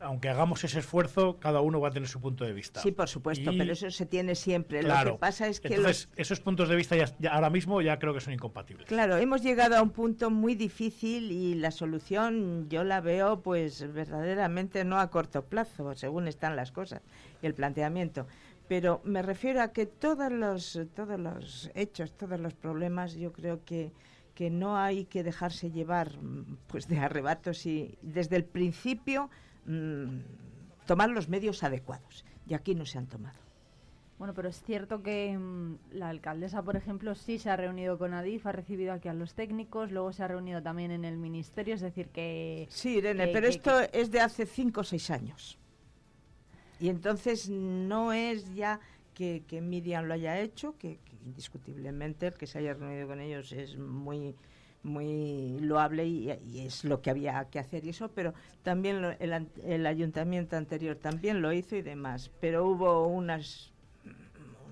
aunque hagamos ese esfuerzo, cada uno va a tener su punto de vista. Sí, por supuesto, pero eso se tiene siempre. Lo que pasa es que entonces, esos puntos de vista ya, ahora mismo ya creo que son incompatibles. Claro, hemos llegado a un punto muy difícil y la solución yo la veo pues verdaderamente no a corto plazo, según están las cosas y el planteamiento pero me refiero a que todos los, todos los hechos, todos los problemas, yo creo que, que no hay que dejarse llevar pues de arrebatos y desde el principio mm, tomar los medios adecuados. Y aquí no se han tomado. Bueno, pero es cierto que mm, la alcaldesa, por ejemplo, sí se ha reunido con Adif, ha recibido aquí a los técnicos, luego se ha reunido también en el ministerio, es decir que... Sí, Irene, pero esto es de hace cinco o seis años. Y entonces no es ya que, Miriam lo haya hecho, que, indiscutiblemente el que se haya reunido con ellos es muy muy loable y, es lo que había que hacer y eso, pero también el, el, ayuntamiento anterior también lo hizo y demás, pero hubo unas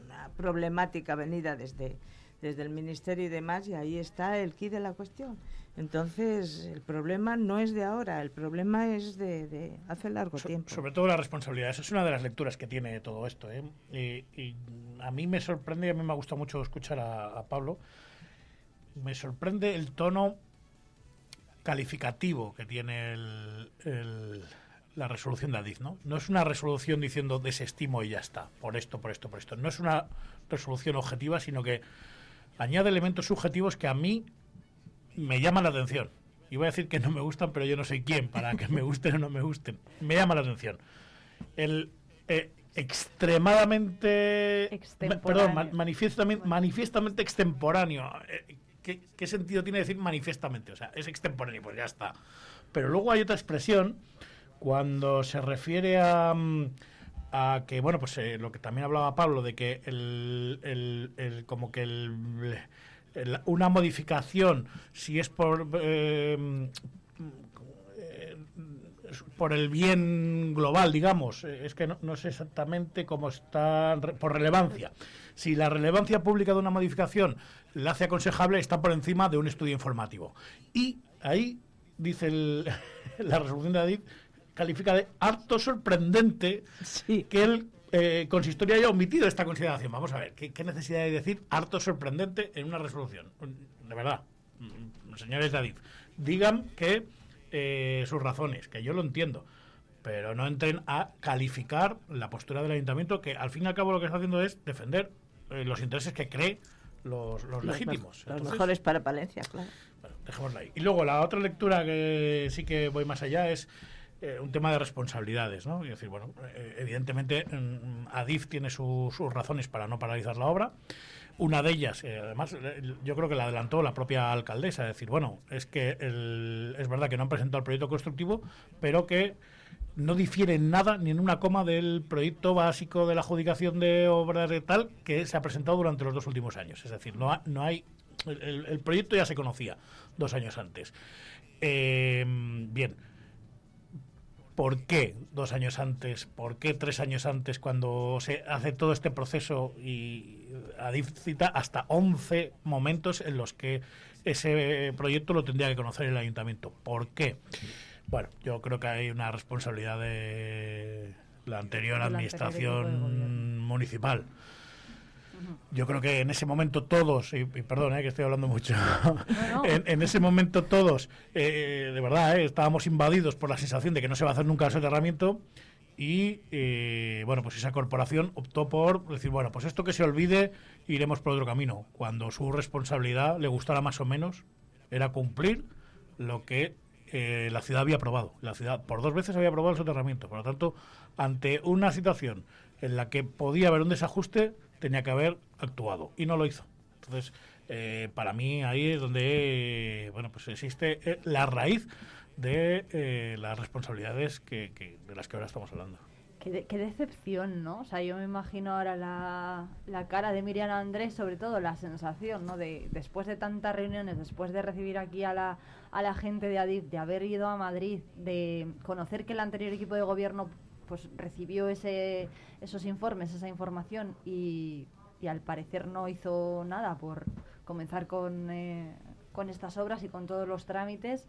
una problemática venida desde, desde el Ministerio y demás, y ahí está el quid de la cuestión. Entonces, el problema no es de ahora, el problema es de, hace largo tiempo. Sobre todo la responsabilidad, esa es una de las lecturas que tiene todo esto. ¿eh? Y, a mí me sorprende, y a mí me ha gustado mucho escuchar a, Pablo, me sorprende el tono calificativo que tiene la resolución de Adif, ¿no? No es una resolución diciendo desestimo y ya está, por esto, por esto, por esto. No es una resolución objetiva, sino que añade elementos subjetivos que a mí me llaman la atención. Y voy a decir que no me gustan, pero yo no sé quién para que me gusten o no me gusten. Me llama la atención. El eh, extremadamente... Perdón, manifiestamente, manifiestamente extemporáneo. Eh, ¿qué, sentido tiene decir manifiestamente? O sea, es extemporáneo, pues ya está. Pero luego hay otra expresión cuando se refiere a, mm, a que, bueno, pues eh, lo que también hablaba Pablo, de que el, el, como que el, una modificación, si es por... Eh, por el bien global, digamos, es que no, no sé exactamente cómo está por relevancia. Si la relevancia pública de una modificación la hace aconsejable, está por encima de un estudio informativo. Y ahí, dice la resolución de Adif, califica de harto sorprendente que el eh, consistorio haya omitido esta consideración. Vamos a ver, ¿qué, necesidad hay de decir harto sorprendente en una resolución? De verdad, mm, señores de Adif, digan que eh, sus razones, que yo lo entiendo pero no entren a calificar la postura del ayuntamiento, que al fin y al cabo lo que está haciendo es defender eh, los intereses que cree los, legítimos. los mejores para Palencia, claro. Bueno, dejémoslo ahí. Y luego la otra lectura que sí que voy más allá es eh, un tema de responsabilidades, ¿no? Es decir, bueno, eh, evidentemente mm, Adif tiene sus razones para no paralizar la obra. Una de ellas, además, yo creo que la adelantó la propia alcaldesa, es decir, bueno, es que es verdad que no han presentado el proyecto constructivo, pero que no difiere en nada ni en una coma del proyecto básico de la adjudicación de obras de tal que se ha presentado durante los dos últimos años. Es decir, no, no hay el, proyecto ya se conocía dos años antes. Eh, bien. ¿Por qué dos años antes? ¿Por qué tres años antes cuando se hace todo este proceso y cita hasta 11 momentos en los que ese proyecto lo tendría que conocer el ayuntamiento? ¿Por qué? Bueno, yo creo que hay una responsabilidad de la anterior administración municipal. Yo creo que en ese momento todos, y, perdón eh, que estoy hablando mucho, En, ese momento todos, eh, de verdad, eh, estábamos invadidos por la sensación de que no se va a hacer nunca el soterramiento y, bueno, pues esa corporación optó por decir, bueno, pues esto que se olvide, iremos por otro camino, cuando su responsabilidad, le gustara más o menos, era cumplir lo que eh, la ciudad había aprobado. La ciudad por dos veces había aprobado el soterramiento. Por lo tanto, ante una situación en la que podía haber un desajuste, tenía que haber actuado y no lo hizo. Entonces, eh, para mí ahí es donde bueno pues existe eh, la raíz de las responsabilidades que, de las que ahora estamos hablando. Qué, decepción, ¿no? O sea, yo me imagino ahora la, la, cara de Miriam Andrés, sobre todo la sensación, ¿no? De después de tantas reuniones, después de recibir aquí a la, a la gente de Adif, de haber ido a Madrid, de conocer que el anterior equipo de gobierno pues recibió ese, esos informes, esa información y, y al parecer no hizo nada por comenzar con, eh, con estas obras y con todos los trámites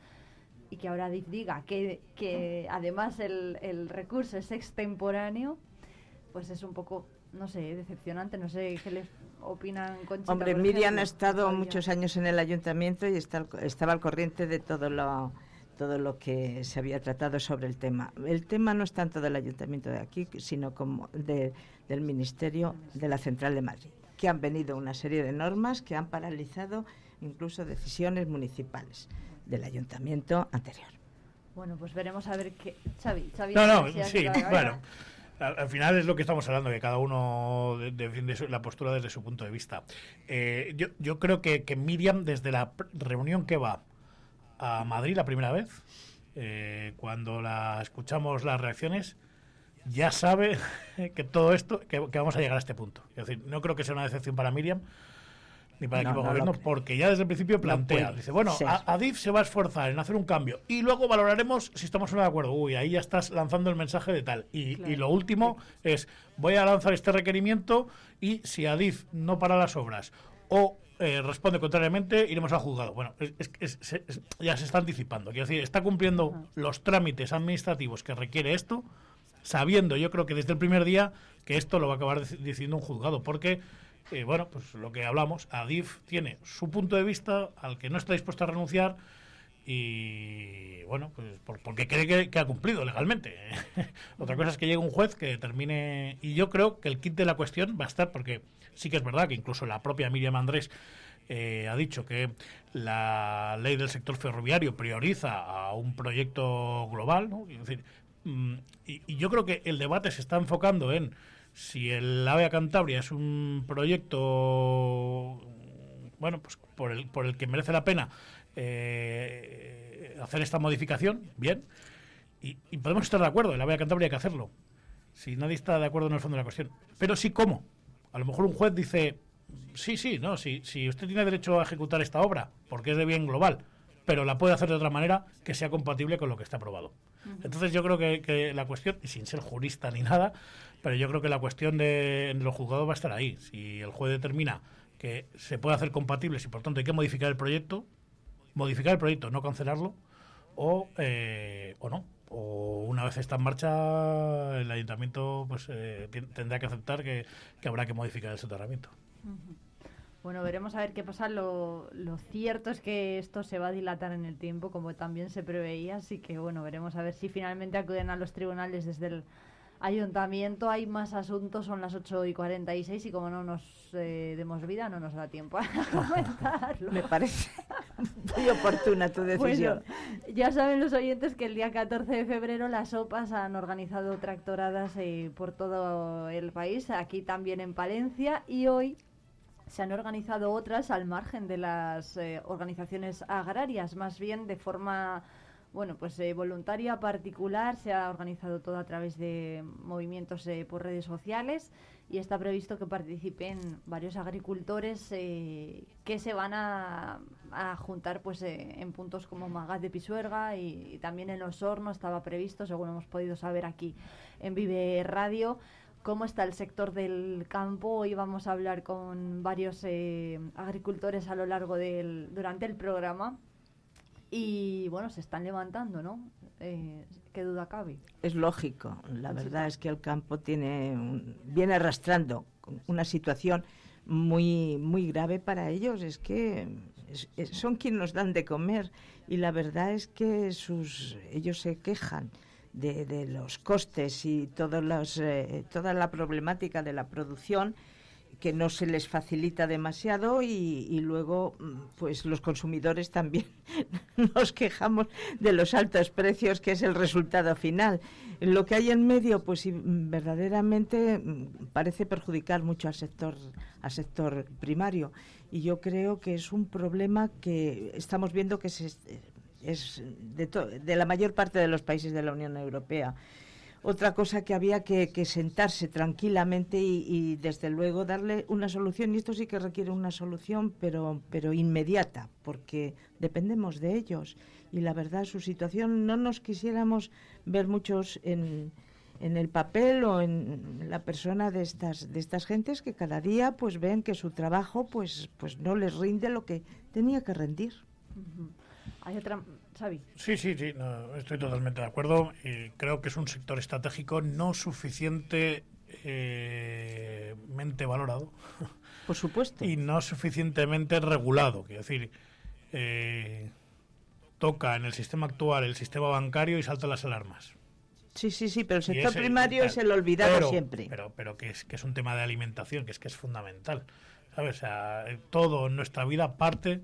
y que ahora diga que, que además el, el, recurso es extemporáneo, pues es un poco, no sé, decepcionante. No sé qué les opinan Conchita, Hombre, Miriam ha estado muchos años en el ayuntamiento y está, estaba al corriente de todo lo todo lo que se había tratado sobre el tema. El tema no es tanto del ayuntamiento de aquí, sino como de, del Ministerio de la Central de Madrid, que han venido una serie de normas que han paralizado incluso decisiones municipales del ayuntamiento anterior. Bueno, pues veremos a ver qué. Xavi, Xavi no, no, sí, bueno. Al, final es lo que estamos hablando, que cada uno defiende la postura desde su punto de vista. Eh, yo, yo creo que, que, Miriam, desde la reunión que va a Madrid la primera vez, eh, cuando la escuchamos las reacciones, ya sabe que todo esto, que, que, vamos a llegar a este punto. Es decir, no creo que sea una decepción para Miriam, ni para el No, equipo de no gobierno, porque ya desde el principio plantea, dice, bueno, a- Adif se va a esforzar en hacer un cambio y luego valoraremos si estamos o no de acuerdo. Uy, ahí ya estás lanzando el mensaje de tal. Y, Claro. y lo último es, voy a lanzar este requerimiento y si Adif no para las obras o eh, responde contrariamente, iremos al juzgado. Bueno, es, ya se está anticipando. Quiero decir, está cumpliendo los trámites administrativos que requiere esto, sabiendo, yo creo que desde el primer día, que esto lo va a acabar deci- decidiendo un juzgado. Porque, eh, bueno, pues lo que hablamos, Adif tiene su punto de vista al que no está dispuesto a renunciar y bueno, pues por- porque cree que, ha cumplido legalmente. Otra cosa es que llegue un juez que determine, y yo creo que el kit de la cuestión va a estar, porque sí que es verdad que incluso la propia Miriam Andrés eh, ha dicho que la ley del sector ferroviario prioriza a un proyecto global, ¿no? Mm, y, y yo creo que el debate se está enfocando en si el AVE a Cantabria es un proyecto bueno, pues por el, por el que merece la pena eh, hacer esta modificación, bien, y, y podemos estar de acuerdo, en la Vía Cantabria hay que hacerlo, si nadie está de acuerdo en el fondo de la cuestión. Pero sí, ¿cómo? A lo mejor un juez dice, sí, sí, no, si, si usted tiene derecho a ejecutar esta obra, porque es de bien global, pero la puede hacer de otra manera que sea compatible con lo que está aprobado. Entonces yo creo que, que la cuestión, y sin ser jurista ni nada, pero yo creo que la cuestión de los juzgados va a estar ahí. Si el juez determina que se puede hacer compatibles y por tanto hay que modificar el proyecto, modificar el proyecto, no cancelarlo, o, eh, o no. O una vez está en marcha, el ayuntamiento pues eh, tendrá que aceptar que, que habrá que modificar el soterramiento. Bueno, veremos a ver qué pasa. Lo, lo cierto es que esto se va a dilatar en el tiempo, como también se preveía, así que bueno, veremos a ver si finalmente acuden a los tribunales desde el ayuntamiento. Hay más asuntos, son las 8 y 46 y como no nos eh, demos vida, no nos da tiempo a comentarlo. Me parece muy oportuna tu decisión. Bueno, ya saben los oyentes que el día 14 de febrero las OPAs han organizado tractoradas eh, por todo el país, aquí también en Palencia, y hoy se han organizado otras al margen de las eh, organizaciones agrarias, más bien de forma bueno, pues eh, voluntaria, particular, se ha organizado todo a través de movimientos eh, por redes sociales y está previsto que participen varios agricultores eh, que se van a, juntar pues eh, en puntos como Magat de Pisuerga y, también en Osorno estaba previsto, según hemos podido saber aquí en Vive Radio. ¿Cómo está el sector del campo? Hoy vamos a hablar con varios eh, agricultores a lo largo del durante el programa y bueno, se están levantando, ¿no? Eh, ¿Qué duda cabe? Es lógico. La verdad es que el campo tiene un- viene arrastrando una situación muy muy grave para ellos. Es que es- es- son quienes nos dan de comer y la verdad es que sus ellos se quejan de, de los costes y todos los, eh, toda la problemática de la producción que no se les facilita demasiado y, luego mm, pues los consumidores también nos quejamos de los altos precios que es el resultado final. Lo que hay en medio pues mm, verdaderamente mm, parece perjudicar mucho al sector al sector primario y yo creo que es un problema que estamos viendo que se, es de, de la mayor parte de los países de la Unión Europea otra cosa que había que, que sentarse tranquilamente y, y, desde luego darle una solución. Y esto sí que requiere una solución pero pero inmediata porque dependemos de ellos. Y la verdad su situación no nos quisiéramos ver muchos en en el papel o en la persona de estas de estas gentes que cada día pues ven que su trabajo pues pues no les rinde lo que tenía que rendir. Hay otra, Xavi. Sí, sí, sí, no, estoy totalmente de acuerdo. Y creo que es un sector estratégico no suficientemente valorado. Por supuesto. Y no suficientemente regulado. Quiero decir, eh, toca en el sistema actual el sistema bancario y salta las alarmas. Sí, sí, sí, pero el sector ese- primario es el olvidado pero- siempre. Pero, pero que, es, que es un tema de alimentación, que es que es fundamental. ¿Sabes? O sea, eh, todo en nuestra vida parte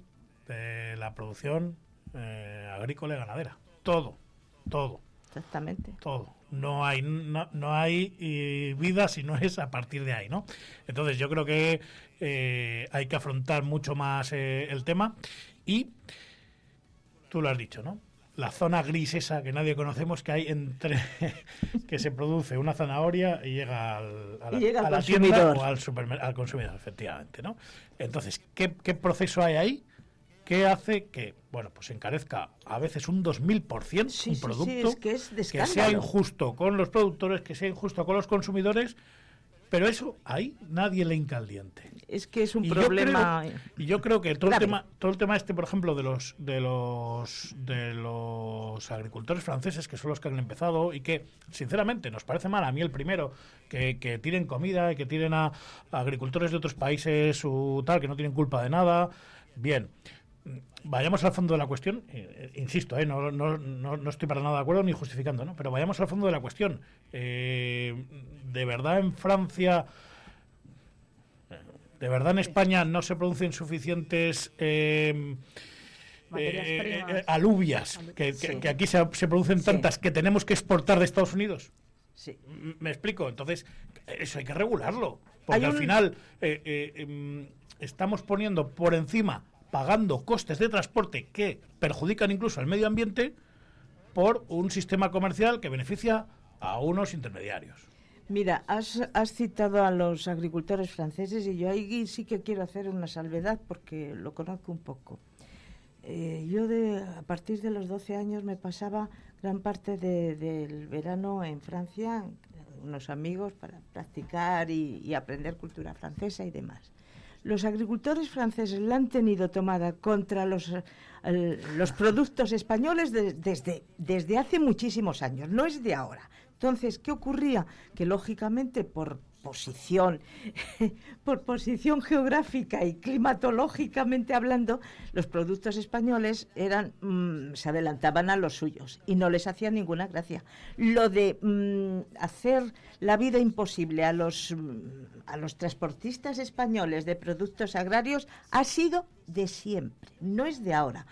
de la producción eh, agrícola y ganadera. Todo, todo. Exactamente. Todo. No hay, no, no hay eh, vida si no es a partir de ahí, ¿no? Entonces yo creo que eh, hay que afrontar mucho más eh, el tema y tú lo has dicho, ¿no? la zona gris esa que nadie conocemos que hay entre que se produce una zanahoria y llega al, a la, Y llega al a la tienda consumidor. o al, supermer- al consumidor, efectivamente, ¿no? Entonces, ¿qué, qué proceso hay ahí? ¿Qué hace que, bueno, pues encarezca a veces un 2000% un sí, sí, producto es que es de sea injusto con los productores, que sea injusto con los consumidores, pero eso ahí nadie le hinca el diente. Es que es un Y yo problema. creo- y yo creo que todo el tema, todo el tema este, por ejemplo, de los de los de los agricultores franceses que son los que han empezado y que, sinceramente, nos parece mal a mí el primero que, que tiren comida y que tiren a, a agricultores de otros países o tal que no tienen culpa de nada. Bien. Vayamos al fondo de la cuestión, eh, eh, insisto, eh, no, no, no, no estoy para nada de acuerdo ni justificando, ¿no? pero vayamos al fondo de la cuestión. Eh, ¿De verdad en Francia ¿De verdad en España no se producen suficientes eh, eh, eh, alubias? Que, que- Sí. que aquí se, se producen tantas que tenemos que exportar de Estados Unidos. Sí. ¿Me explico? Entonces, eso hay que regularlo. Porque Hay al un- final eh, eh, em, estamos poniendo por encima, pagando costes de transporte que perjudican incluso al medio ambiente por un sistema comercial que beneficia a unos intermediarios. Mira, has, has citado a los agricultores franceses y yo ahí sí que quiero hacer una salvedad porque lo conozco un poco. Eh, yo de, a partir de los 12 años me pasaba gran parte de- del verano en Francia, unos amigos para practicar y, y aprender cultura francesa y demás. Los agricultores franceses la han tenido tomada contra los, los productos españoles de- desde, desde hace muchísimos años, no es de ahora. Entonces, ¿qué ocurría? Que lógicamente por posición, por posición geográfica y climatológicamente hablando, los productos españoles eran mm, se adelantaban a los suyos y no les hacía ninguna gracia. Lo de mm, hacer la vida imposible a los mm, a los transportistas españoles de productos agrarios ha sido de siempre, no es de ahora.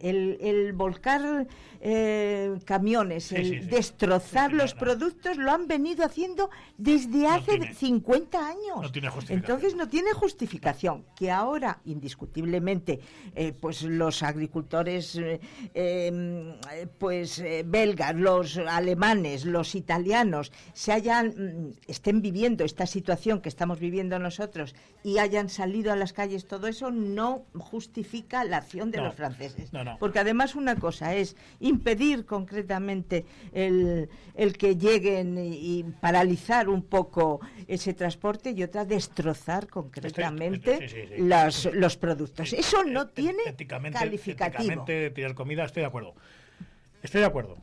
El, el volcar eh, camiones, Sí, el sí, sí. destrozar los productos lo han venido haciendo desde hace tiene- 50 años. no tiene justificación. Entonces no tiene justificación que ahora indiscutiblemente eh, pues los agricultores eh, eh, pues belgas, los alemanes, los italianos se hayan mm, estén viviendo esta situación que estamos viviendo nosotros y hayan salido a las calles todo eso no justifica la acción de No, los franceses. No, no. Porque además una cosa es impedir concretamente el, el que lleguen y, y paralizar un poco ese transporte y otra destrozar concretamente sí, sí, sí. las- los productos. Eso no Éti- tiene calificativo. tirar comida, estoy de acuerdo. Estoy de acuerdo.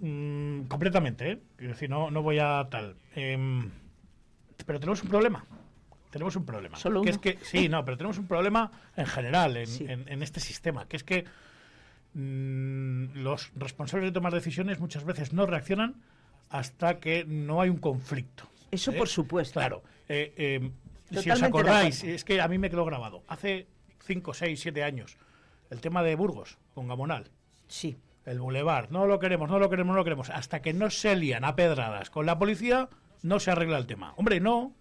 Mm, completamente, ¿eh? Quiero decir, no, no voy a tal. Em, pero tenemos un problema. Tenemos un problema. Solo que uno. es que, sí, no, pero tenemos un problema en general en, Sí. en- en este sistema, que es que mm, los responsables de tomar decisiones muchas veces no reaccionan hasta que no hay un conflicto. Eso ¿eh? por supuesto. Claro. eh, eh, si os acordáis, es que a mí me quedó grabado. Hace 5, 6, 7 años, el tema de Burgos, con Gamonal. Sí. El Boulevard, no lo queremos, no lo queremos, no lo queremos. Hasta que no se lían a pedradas con la policía, no se arregla el tema. Hombre, no.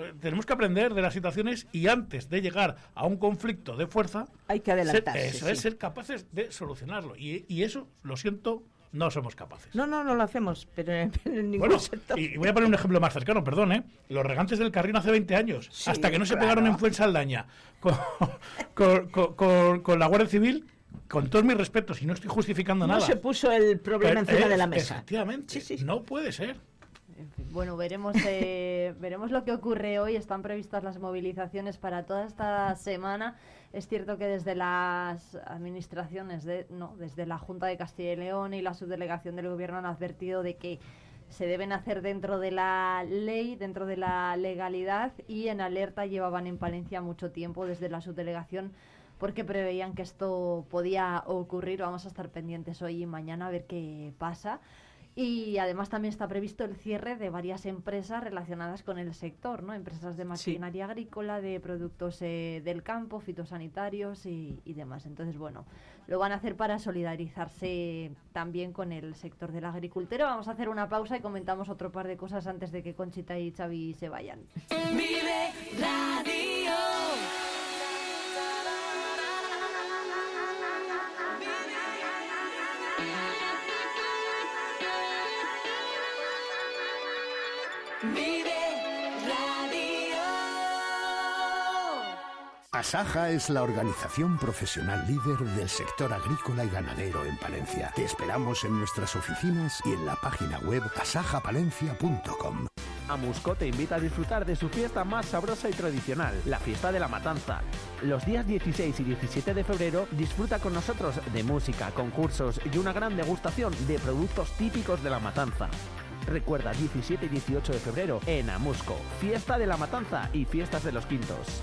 Eh, Tenemos que aprender de las situaciones y antes de llegar a un conflicto de fuerza, Hay que ser- adelantarse. eso sí. es ser capaces de solucionarlo. Y, y eso, lo siento, no somos capaces. No, no, no lo hacemos, pero en, pero en ningún Bueno, sector. y voy a poner un ejemplo más cercano, perdón, ¿eh? Los regantes del Carril hace 20 años, Sí, hasta que no se pegaron en Fuensaldaña con, con, con- con- con la Guardia Civil, con todos mis respetos, y no estoy justificando no nada. se puso el problema Pero, encima eh, de la mesa. Efectivamente, Sí, sí. no puede ser. En fin, Bueno, veremos, eh, veremos lo que ocurre hoy. Están previstas las movilizaciones para toda esta semana. Es cierto que desde las administraciones, de, no, desde la Junta de Castilla y León y la subdelegación del Gobierno han advertido de que se deben hacer dentro de la ley, dentro de la legalidad y en alerta llevaban en Palencia mucho tiempo desde la subdelegación porque preveían que esto podía ocurrir. Vamos a estar pendientes hoy y mañana a ver qué pasa. Y además también está previsto el cierre de varias empresas relacionadas con el sector, ¿no? Empresas de maquinaria agrícola, de productos eh, del campo, fitosanitarios y, y demás. Entonces, bueno, lo van a hacer para solidarizarse también con el sector del agricultero. Vamos a hacer una pausa y comentamos otro par de cosas antes de que Conchita y Xavi se vayan. Vive Radio. Asaja es la organización profesional líder del sector agrícola y ganadero en Palencia. Te esperamos en nuestras oficinas y en la página web asajapalencia.com. Amusco te invita a disfrutar de su fiesta más sabrosa y tradicional, la fiesta de la matanza. Los días 16 y 17 de febrero disfruta con nosotros de música, concursos y una gran degustación de productos típicos de la matanza. Recuerda 17 y 18 de febrero en Amusco, fiesta de la matanza y fiestas de los quintos.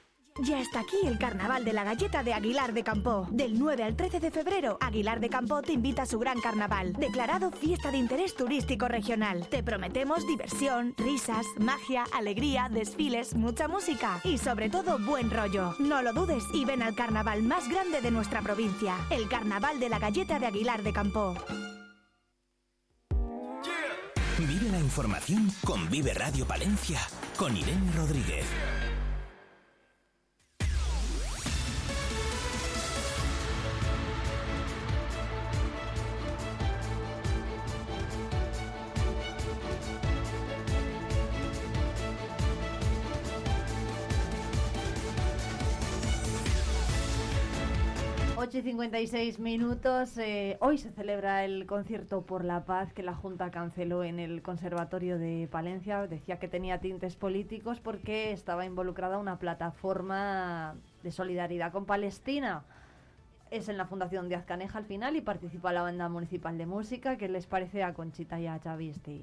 Ya está aquí el Carnaval de la Galleta de Aguilar de Campo. Del 9 al 13 de febrero, Aguilar de Campo te invita a su gran carnaval, declarado fiesta de interés turístico regional. Te prometemos diversión, risas, magia, alegría, desfiles, mucha música y sobre todo buen rollo. No lo dudes y ven al carnaval más grande de nuestra provincia, el Carnaval de la Galleta de Aguilar de Campo. Vive la información con Vive Radio Palencia, con Irene Rodríguez. 56 minutos. eh, hoy se celebra el concierto por la paz que la Junta canceló en el Conservatorio de Palencia. Decía que tenía tintes políticos porque estaba involucrada una plataforma de solidaridad con Palestina. Es en la Fundación Díaz Caneja al final y participa la banda municipal de música. ¿Qué les parece a Conchita y a Xavi este,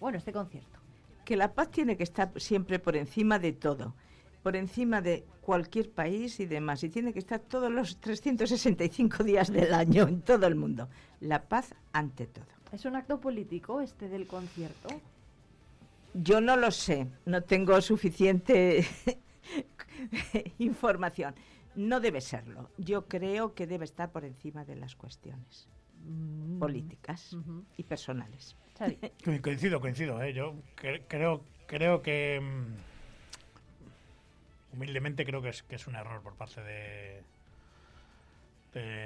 bueno, este concierto? que la paz tiene que estar siempre por encima de todo, por encima de cualquier país y demás, y tiene que estar todos los 365 días del año en todo el mundo. La paz ante todo. ¿Es un acto político este del concierto? Yo no lo sé, no tengo suficiente información. No debe serlo. Yo creo que debe estar por encima de las cuestiones políticas y personales. Co- Coincido, coincido. ¿eh? Yo cre- creo, creo que. mm, Humildemente creo que es, que es un error por parte de,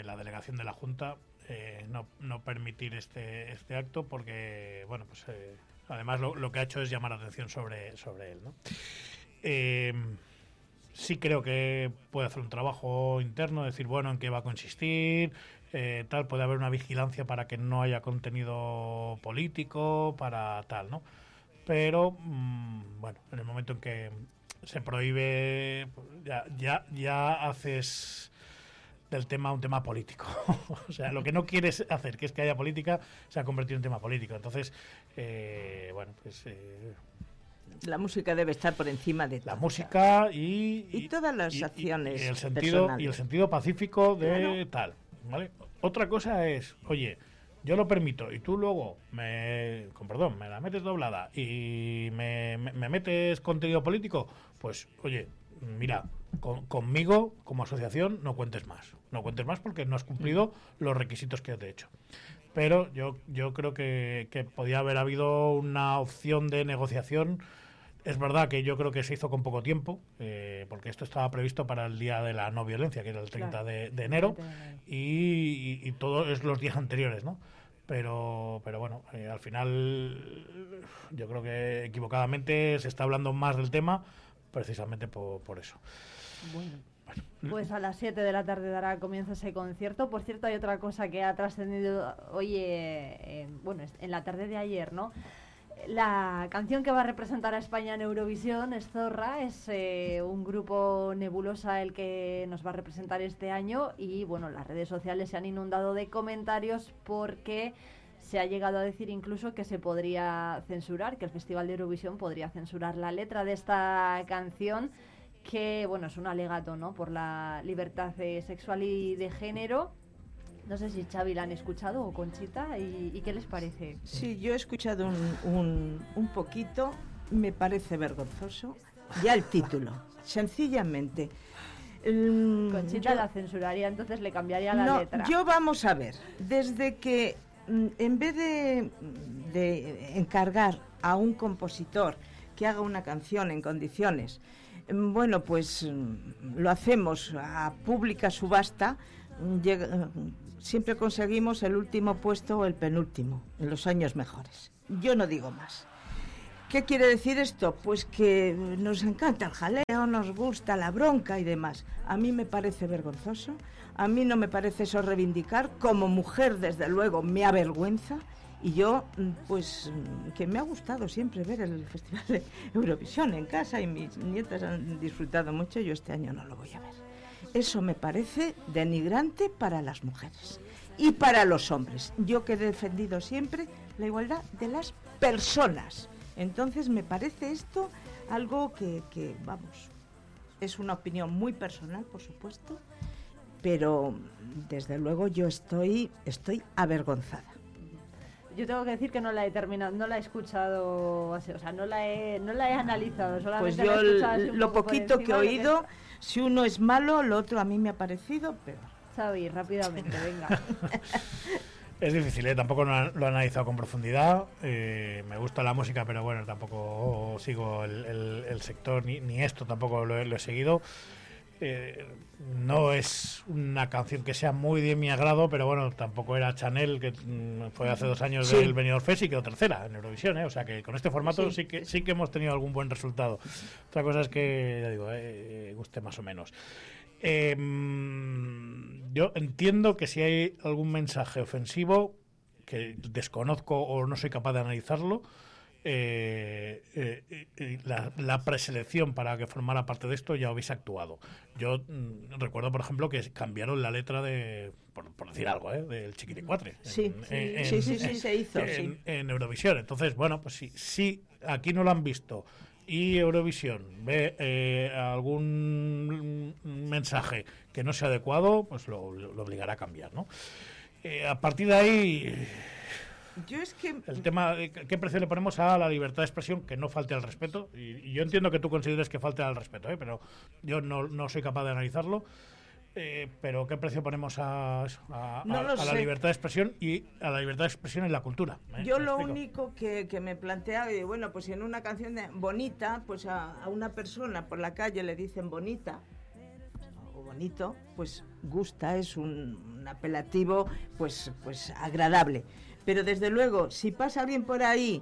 la delegación de la Junta eh, no, no permitir este, este acto porque, bueno, pues eh, además lo, que ha hecho es llamar la atención sobre, sobre él. ¿no? Eh, sí creo que puede hacer un trabajo interno, decir, bueno, en qué va a consistir, tal, puede haber una vigilancia para que no haya contenido político, para tal, ¿no? Pero, mm, bueno, en el momento en que se prohíbe, ya, ya, ya haces del tema un tema político. o sea, lo que no quieres hacer, que es que haya política, se ha convertido en tema político. Entonces, eh, bueno, pues... eh, La música debe estar por encima de la todo. música y, Y todas las y- acciones y el sentido y el sentido pacífico de Claro. tal ¿vale? otra cosa es oye yo lo permito y tú luego me con perdón me la metes doblada y me, me- me metes contenido político pues oye mira con- conmigo como asociación no cuentes más no cuentes más porque no has cumplido los requisitos que te he hecho pero yo yo creo que, que podía haber habido una opción de negociación es verdad que yo creo que se hizo con poco tiempo, eh, porque esto estaba previsto para el día de la no violencia, que era el 30 Claro. de, de enero, 30 de enero. y, y, y todo es los días anteriores, ¿no? Pero, pero bueno, eh, al final yo creo que equivocadamente se está hablando más del tema precisamente por, por eso. Bueno. Pues a las 7 de la tarde dará comienzo ese concierto. Por cierto, hay otra cosa que ha trascendido hoy, eh, en- bueno, es- en la tarde de ayer, ¿no? La canción que va a representar a España en Eurovisión es Zorra, es eh, un grupo nebulosa el que nos va a representar este año y bueno, las redes sociales se han inundado de comentarios porque se ha llegado a decir incluso que se podría censurar, que el Festival de Eurovisión podría censurar la letra de esta canción que bueno, es un alegato, ¿no? Por la libertad sexual y de género. No sé si Xavi la han escuchado o Conchita y, y qué les parece. Sí, yo he escuchado un, un, un poquito, me parece vergonzoso, ya el título, sencillamente. Mm, Conchita yo- la censuraría, entonces le cambiaría la no, letra. yo vamos a ver, desde que en vez de, de encargar a un compositor que haga una canción en condiciones, mm, bueno, pues mm, lo hacemos a pública subasta, mm, mm, siempre conseguimos el último puesto o el penúltimo, en los años mejores. Yo no digo más. ¿Qué quiere decir esto? Pues que nos encanta el jaleo, nos gusta la bronca y demás. A mí me parece vergonzoso, a mí no me parece eso reivindicar. Como mujer, desde luego, me avergüenza. Y yo, mm, pues, mm, que me ha gustado siempre ver el Festival de Eurovisión en casa y mis nietas han disfrutado mucho, yo este año no lo voy a ver. Eso me parece denigrante para las mujeres y para los hombres. Yo que he defendido siempre la igualdad de las personas. Entonces me parece esto algo que, que, vamos, es una opinión muy personal, por supuesto, pero desde luego yo estoy, estoy avergonzada. Yo tengo que decir que no la he terminado, no la he escuchado, o sea, no la he, no la he analizado, Pues solamente la yo he escuchado así l- un lo poco poquito que he oído, si uno es malo, lo otro a mí me ha parecido peor. Xavi, rápidamente, venga. Es difícil, ¿eh? tampoco lo, he- analizado con profundidad. eh, me gusta la música, pero bueno, tampoco sigo el, el- el sector, ni, ni esto tampoco lo he, lo he seguido. Eh, no es una canción que sea muy de mi agrado, pero bueno, tampoco era Chanel, que mm, fue hace dos años Sí. del Benidorm Fest y quedó tercera en Eurovisión, ¿eh? o sea que con este formato Sí. sí, que sí que hemos tenido algún buen resultado. Otra cosa es que, ya digo, eh, guste más o menos. Eh, yo entiendo que si hay algún mensaje ofensivo que desconozco o no soy capaz de analizarlo, eh, eh, eh, la, la preselección para que formara parte de esto ya habéis actuado. Yo mm, recuerdo, por ejemplo, que cambiaron la letra de, por, por decir algo, ¿eh? del Chiquilicuatre. Sí, en- sí, en- sí, sí, se hizo, en, sí. en Eurovisión. Entonces, bueno, pues si, si aquí no lo han visto y Eurovisión ve eh, algún mensaje que no sea adecuado, pues lo, lo obligará a cambiar, ¿no? Eh, a partir de ahí, Yo es que el tema qué precio le ponemos a la libertad de expresión, que no falte al respeto. Y, y yo entiendo que tú consideres que falte al respeto, ¿eh? pero yo no, no soy capaz de analizarlo. Eh, pero qué precio ponemos a, a- No a- lo a la libertad de expresión y a la libertad de expresión en la cultura. ¿eh? Yo ¿Me lo explico? único que, que me plantea, y bueno, pues si en una canción de- bonita, pues a, a una persona por la calle le dicen bonita o bonito, pues gusta, es un, un apelativo pues, pues agradable. Pero desde luego, si pasa alguien por ahí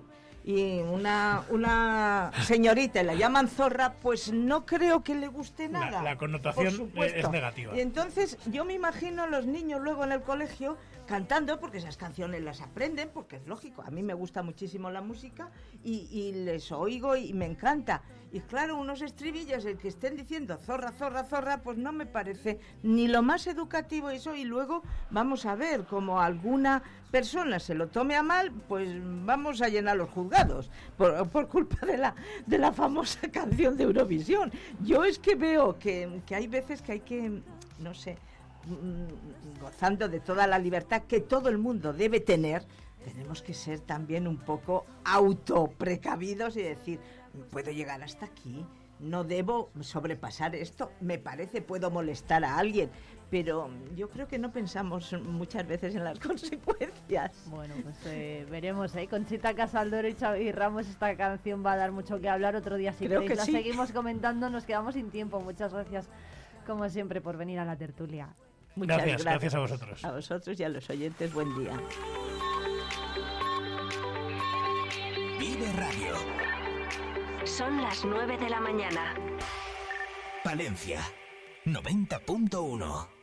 y una, una señorita y la llaman zorra, pues no creo que le guste nada. la connotación supuesto. es negativa. Y entonces yo me imagino a los niños luego en el colegio cantando, porque esas canciones las aprenden, porque es lógico, a mí me gusta muchísimo la música y, y les oigo y me encanta. Y claro, unos estribillos, el que estén diciendo zorra, zorra, zorra, pues no me parece ni lo más educativo eso. Y luego vamos a ver, como alguna persona se lo tome a mal, pues vamos a llenar los juzgados por, por culpa de la, de la famosa canción de Eurovisión. Yo es que veo que, que hay veces que hay que, no sé, mm, gozando de toda la libertad que todo el mundo debe tener, tenemos que ser también un poco autoprecavidos y decir, puedo llegar hasta aquí, no debo sobrepasar esto, me parece, puedo molestar a alguien, pero yo creo que no pensamos muchas veces en las consecuencias. Bueno, pues eh, veremos, ¿eh? Conchita Casaldoro y Xavi Ramos, esta canción va a dar mucho que hablar otro día. Si Creo queréis que la sí. seguimos comentando, nos quedamos sin tiempo. Muchas gracias, como siempre, por venir a la tertulia. Muchas Gracias, gracias a vosotros. A vosotros y a los oyentes, buen día. Vive Radio. Son las 9 de la mañana. Palencia. 90.1.